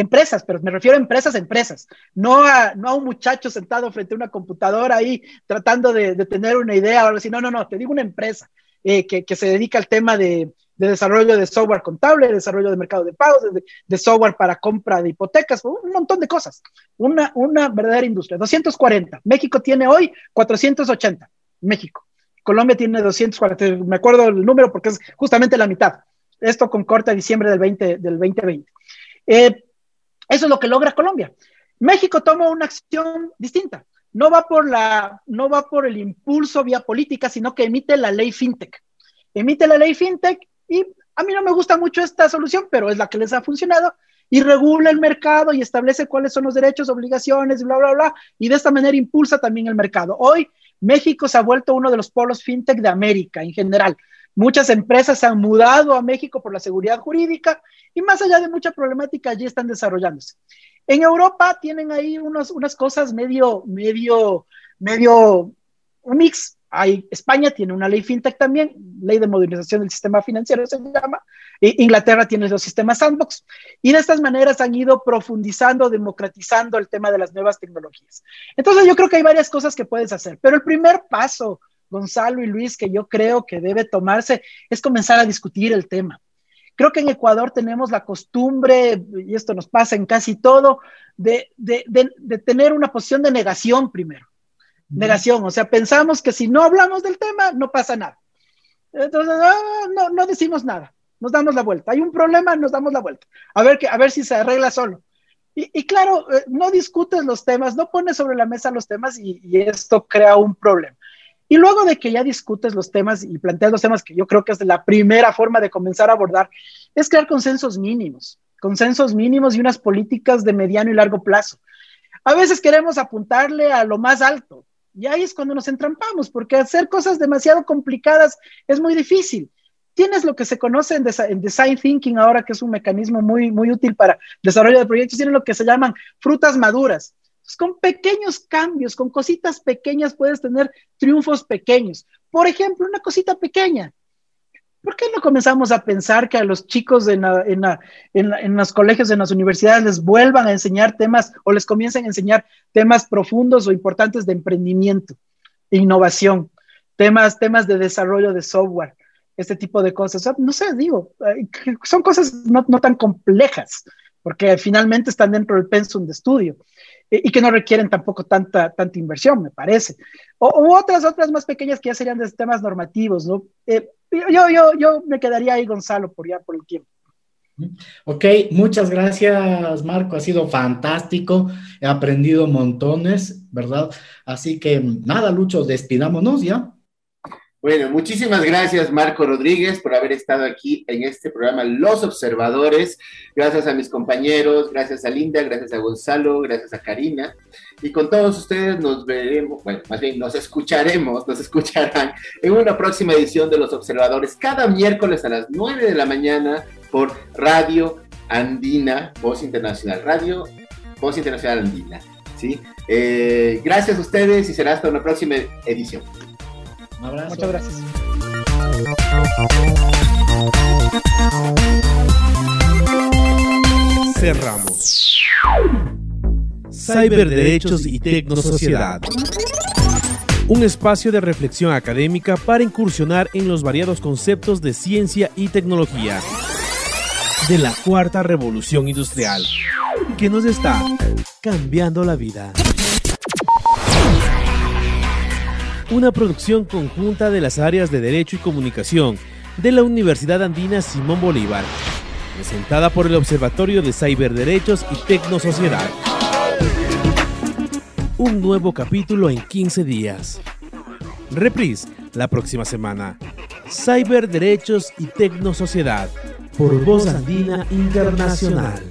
empresas, pero me refiero a empresas, empresas, no a, no a un muchacho sentado frente a una computadora ahí tratando de, tener una idea o algo así. No, no, no, te digo una empresa eh, que, que, se dedica al tema de, de, desarrollo de software contable, desarrollo de mercado de pagos, de, de, software para compra de hipotecas, un montón de cosas. Una, una verdadera industria. 240. México tiene hoy 480. México. Colombia tiene 240. Me acuerdo el número porque es justamente la mitad. Esto con corte a diciembre del, 20, del 2020. Eh, eso es lo que logra Colombia. México toma una acción distinta. No va por la, no va por el impulso vía política, sino que emite la ley fintech. Emite la ley fintech y a mí no me gusta mucho esta solución, pero es la que les ha funcionado y regula el mercado y establece cuáles son los derechos, obligaciones, bla, bla, bla, y de esta manera impulsa también el mercado. Hoy México se ha vuelto uno de los polos fintech de América en general. Muchas empresas se han mudado a México por la seguridad jurídica y más allá de mucha problemática allí están desarrollándose. En Europa tienen ahí unos, unas cosas medio, medio, medio un mix. Hay, España tiene una ley fintech también, ley de modernización del sistema financiero se llama. Inglaterra tiene los sistemas sandbox. Y de estas maneras han ido profundizando, democratizando el tema de las nuevas tecnologías. Entonces yo creo que hay varias cosas que puedes hacer, pero el primer paso Gonzalo y Luis, que yo creo que debe tomarse es comenzar a discutir el tema. Creo que en Ecuador tenemos la costumbre, y esto nos pasa en casi todo, de, de, de, tener una posición de negación primero. Negación, o sea, pensamos que si no hablamos del tema, no pasa nada. Entonces, ah, no, no decimos nada, nos damos la vuelta. Hay un problema, nos damos la vuelta. A ver, que, a ver si se arregla solo. Y, y claro, eh, no discutes los temas, no pones sobre la mesa los temas y, y esto crea un problema. Y luego de que ya discutes los temas y planteas los temas que yo creo que es la primera forma de comenzar a abordar, es crear consensos mínimos, consensos mínimos y unas políticas de mediano y largo plazo. A veces queremos apuntarle a lo más alto y ahí es cuando nos entrampamos, porque hacer cosas demasiado complicadas es muy difícil. Tienes lo que se conoce en, en design thinking ahora, que es un mecanismo muy, muy útil para desarrollo de proyectos, tienen lo que se llaman frutas maduras pues, con pequeños cambios, con cositas pequeñas puedes tener triunfos pequeños. Por ejemplo, una cosita pequeña. ¿Por qué no comenzamos a pensar que a los chicos en, en, en, en, los colegios, en las universidades, les vuelvan a enseñar temas o les comiencen a enseñar temas profundos o importantes de emprendimiento, de innovación, temas, temas de desarrollo de software, este tipo de cosas? no sé, digo, son cosas no, no tan complejas porque finalmente están dentro del pensum de estudio y que no requieren tampoco tanta, tanta inversión, me parece. O, u otras, otras más pequeñas que ya serían de temas normativos, ¿no? Eh, yo, yo, yo me quedaría ahí, Gonzalo, por ya por el tiempo. Ok, muchas gracias, Marco. Ha sido fantástico. He aprendido montones, ¿verdad? Así que nada, Lucho, despidámonos ya. Bueno, muchísimas gracias Marco Rodríguez por haber estado aquí en este programa Los Observadores. Gracias a mis compañeros, gracias a Linda, gracias a Gonzalo, gracias a Karina. Y con todos ustedes nos veremos, bueno, más bien nos escucharemos, nos escucharán en una próxima edición de Los Observadores cada miércoles a las 9 de la mañana por Radio Andina, Voz Internacional, Radio Voz Internacional Andina. ¿sí? Eh, gracias a ustedes y será hasta una próxima edición. Un abrazo. Muchas gracias. Cerramos. Cyberderechos y Tecnosociedad. Un espacio de reflexión académica para incursionar en los variados conceptos de ciencia y tecnología de la cuarta revolución industrial que nos está cambiando la vida una producción conjunta de las áreas de Derecho y Comunicación de la Universidad Andina Simón Bolívar, presentada por el Observatorio de Cyberderechos y Tecnosociedad. Un nuevo capítulo en 15 días. Reprise la próxima semana. Cyberderechos y Tecnosociedad por Voz Andina Internacional.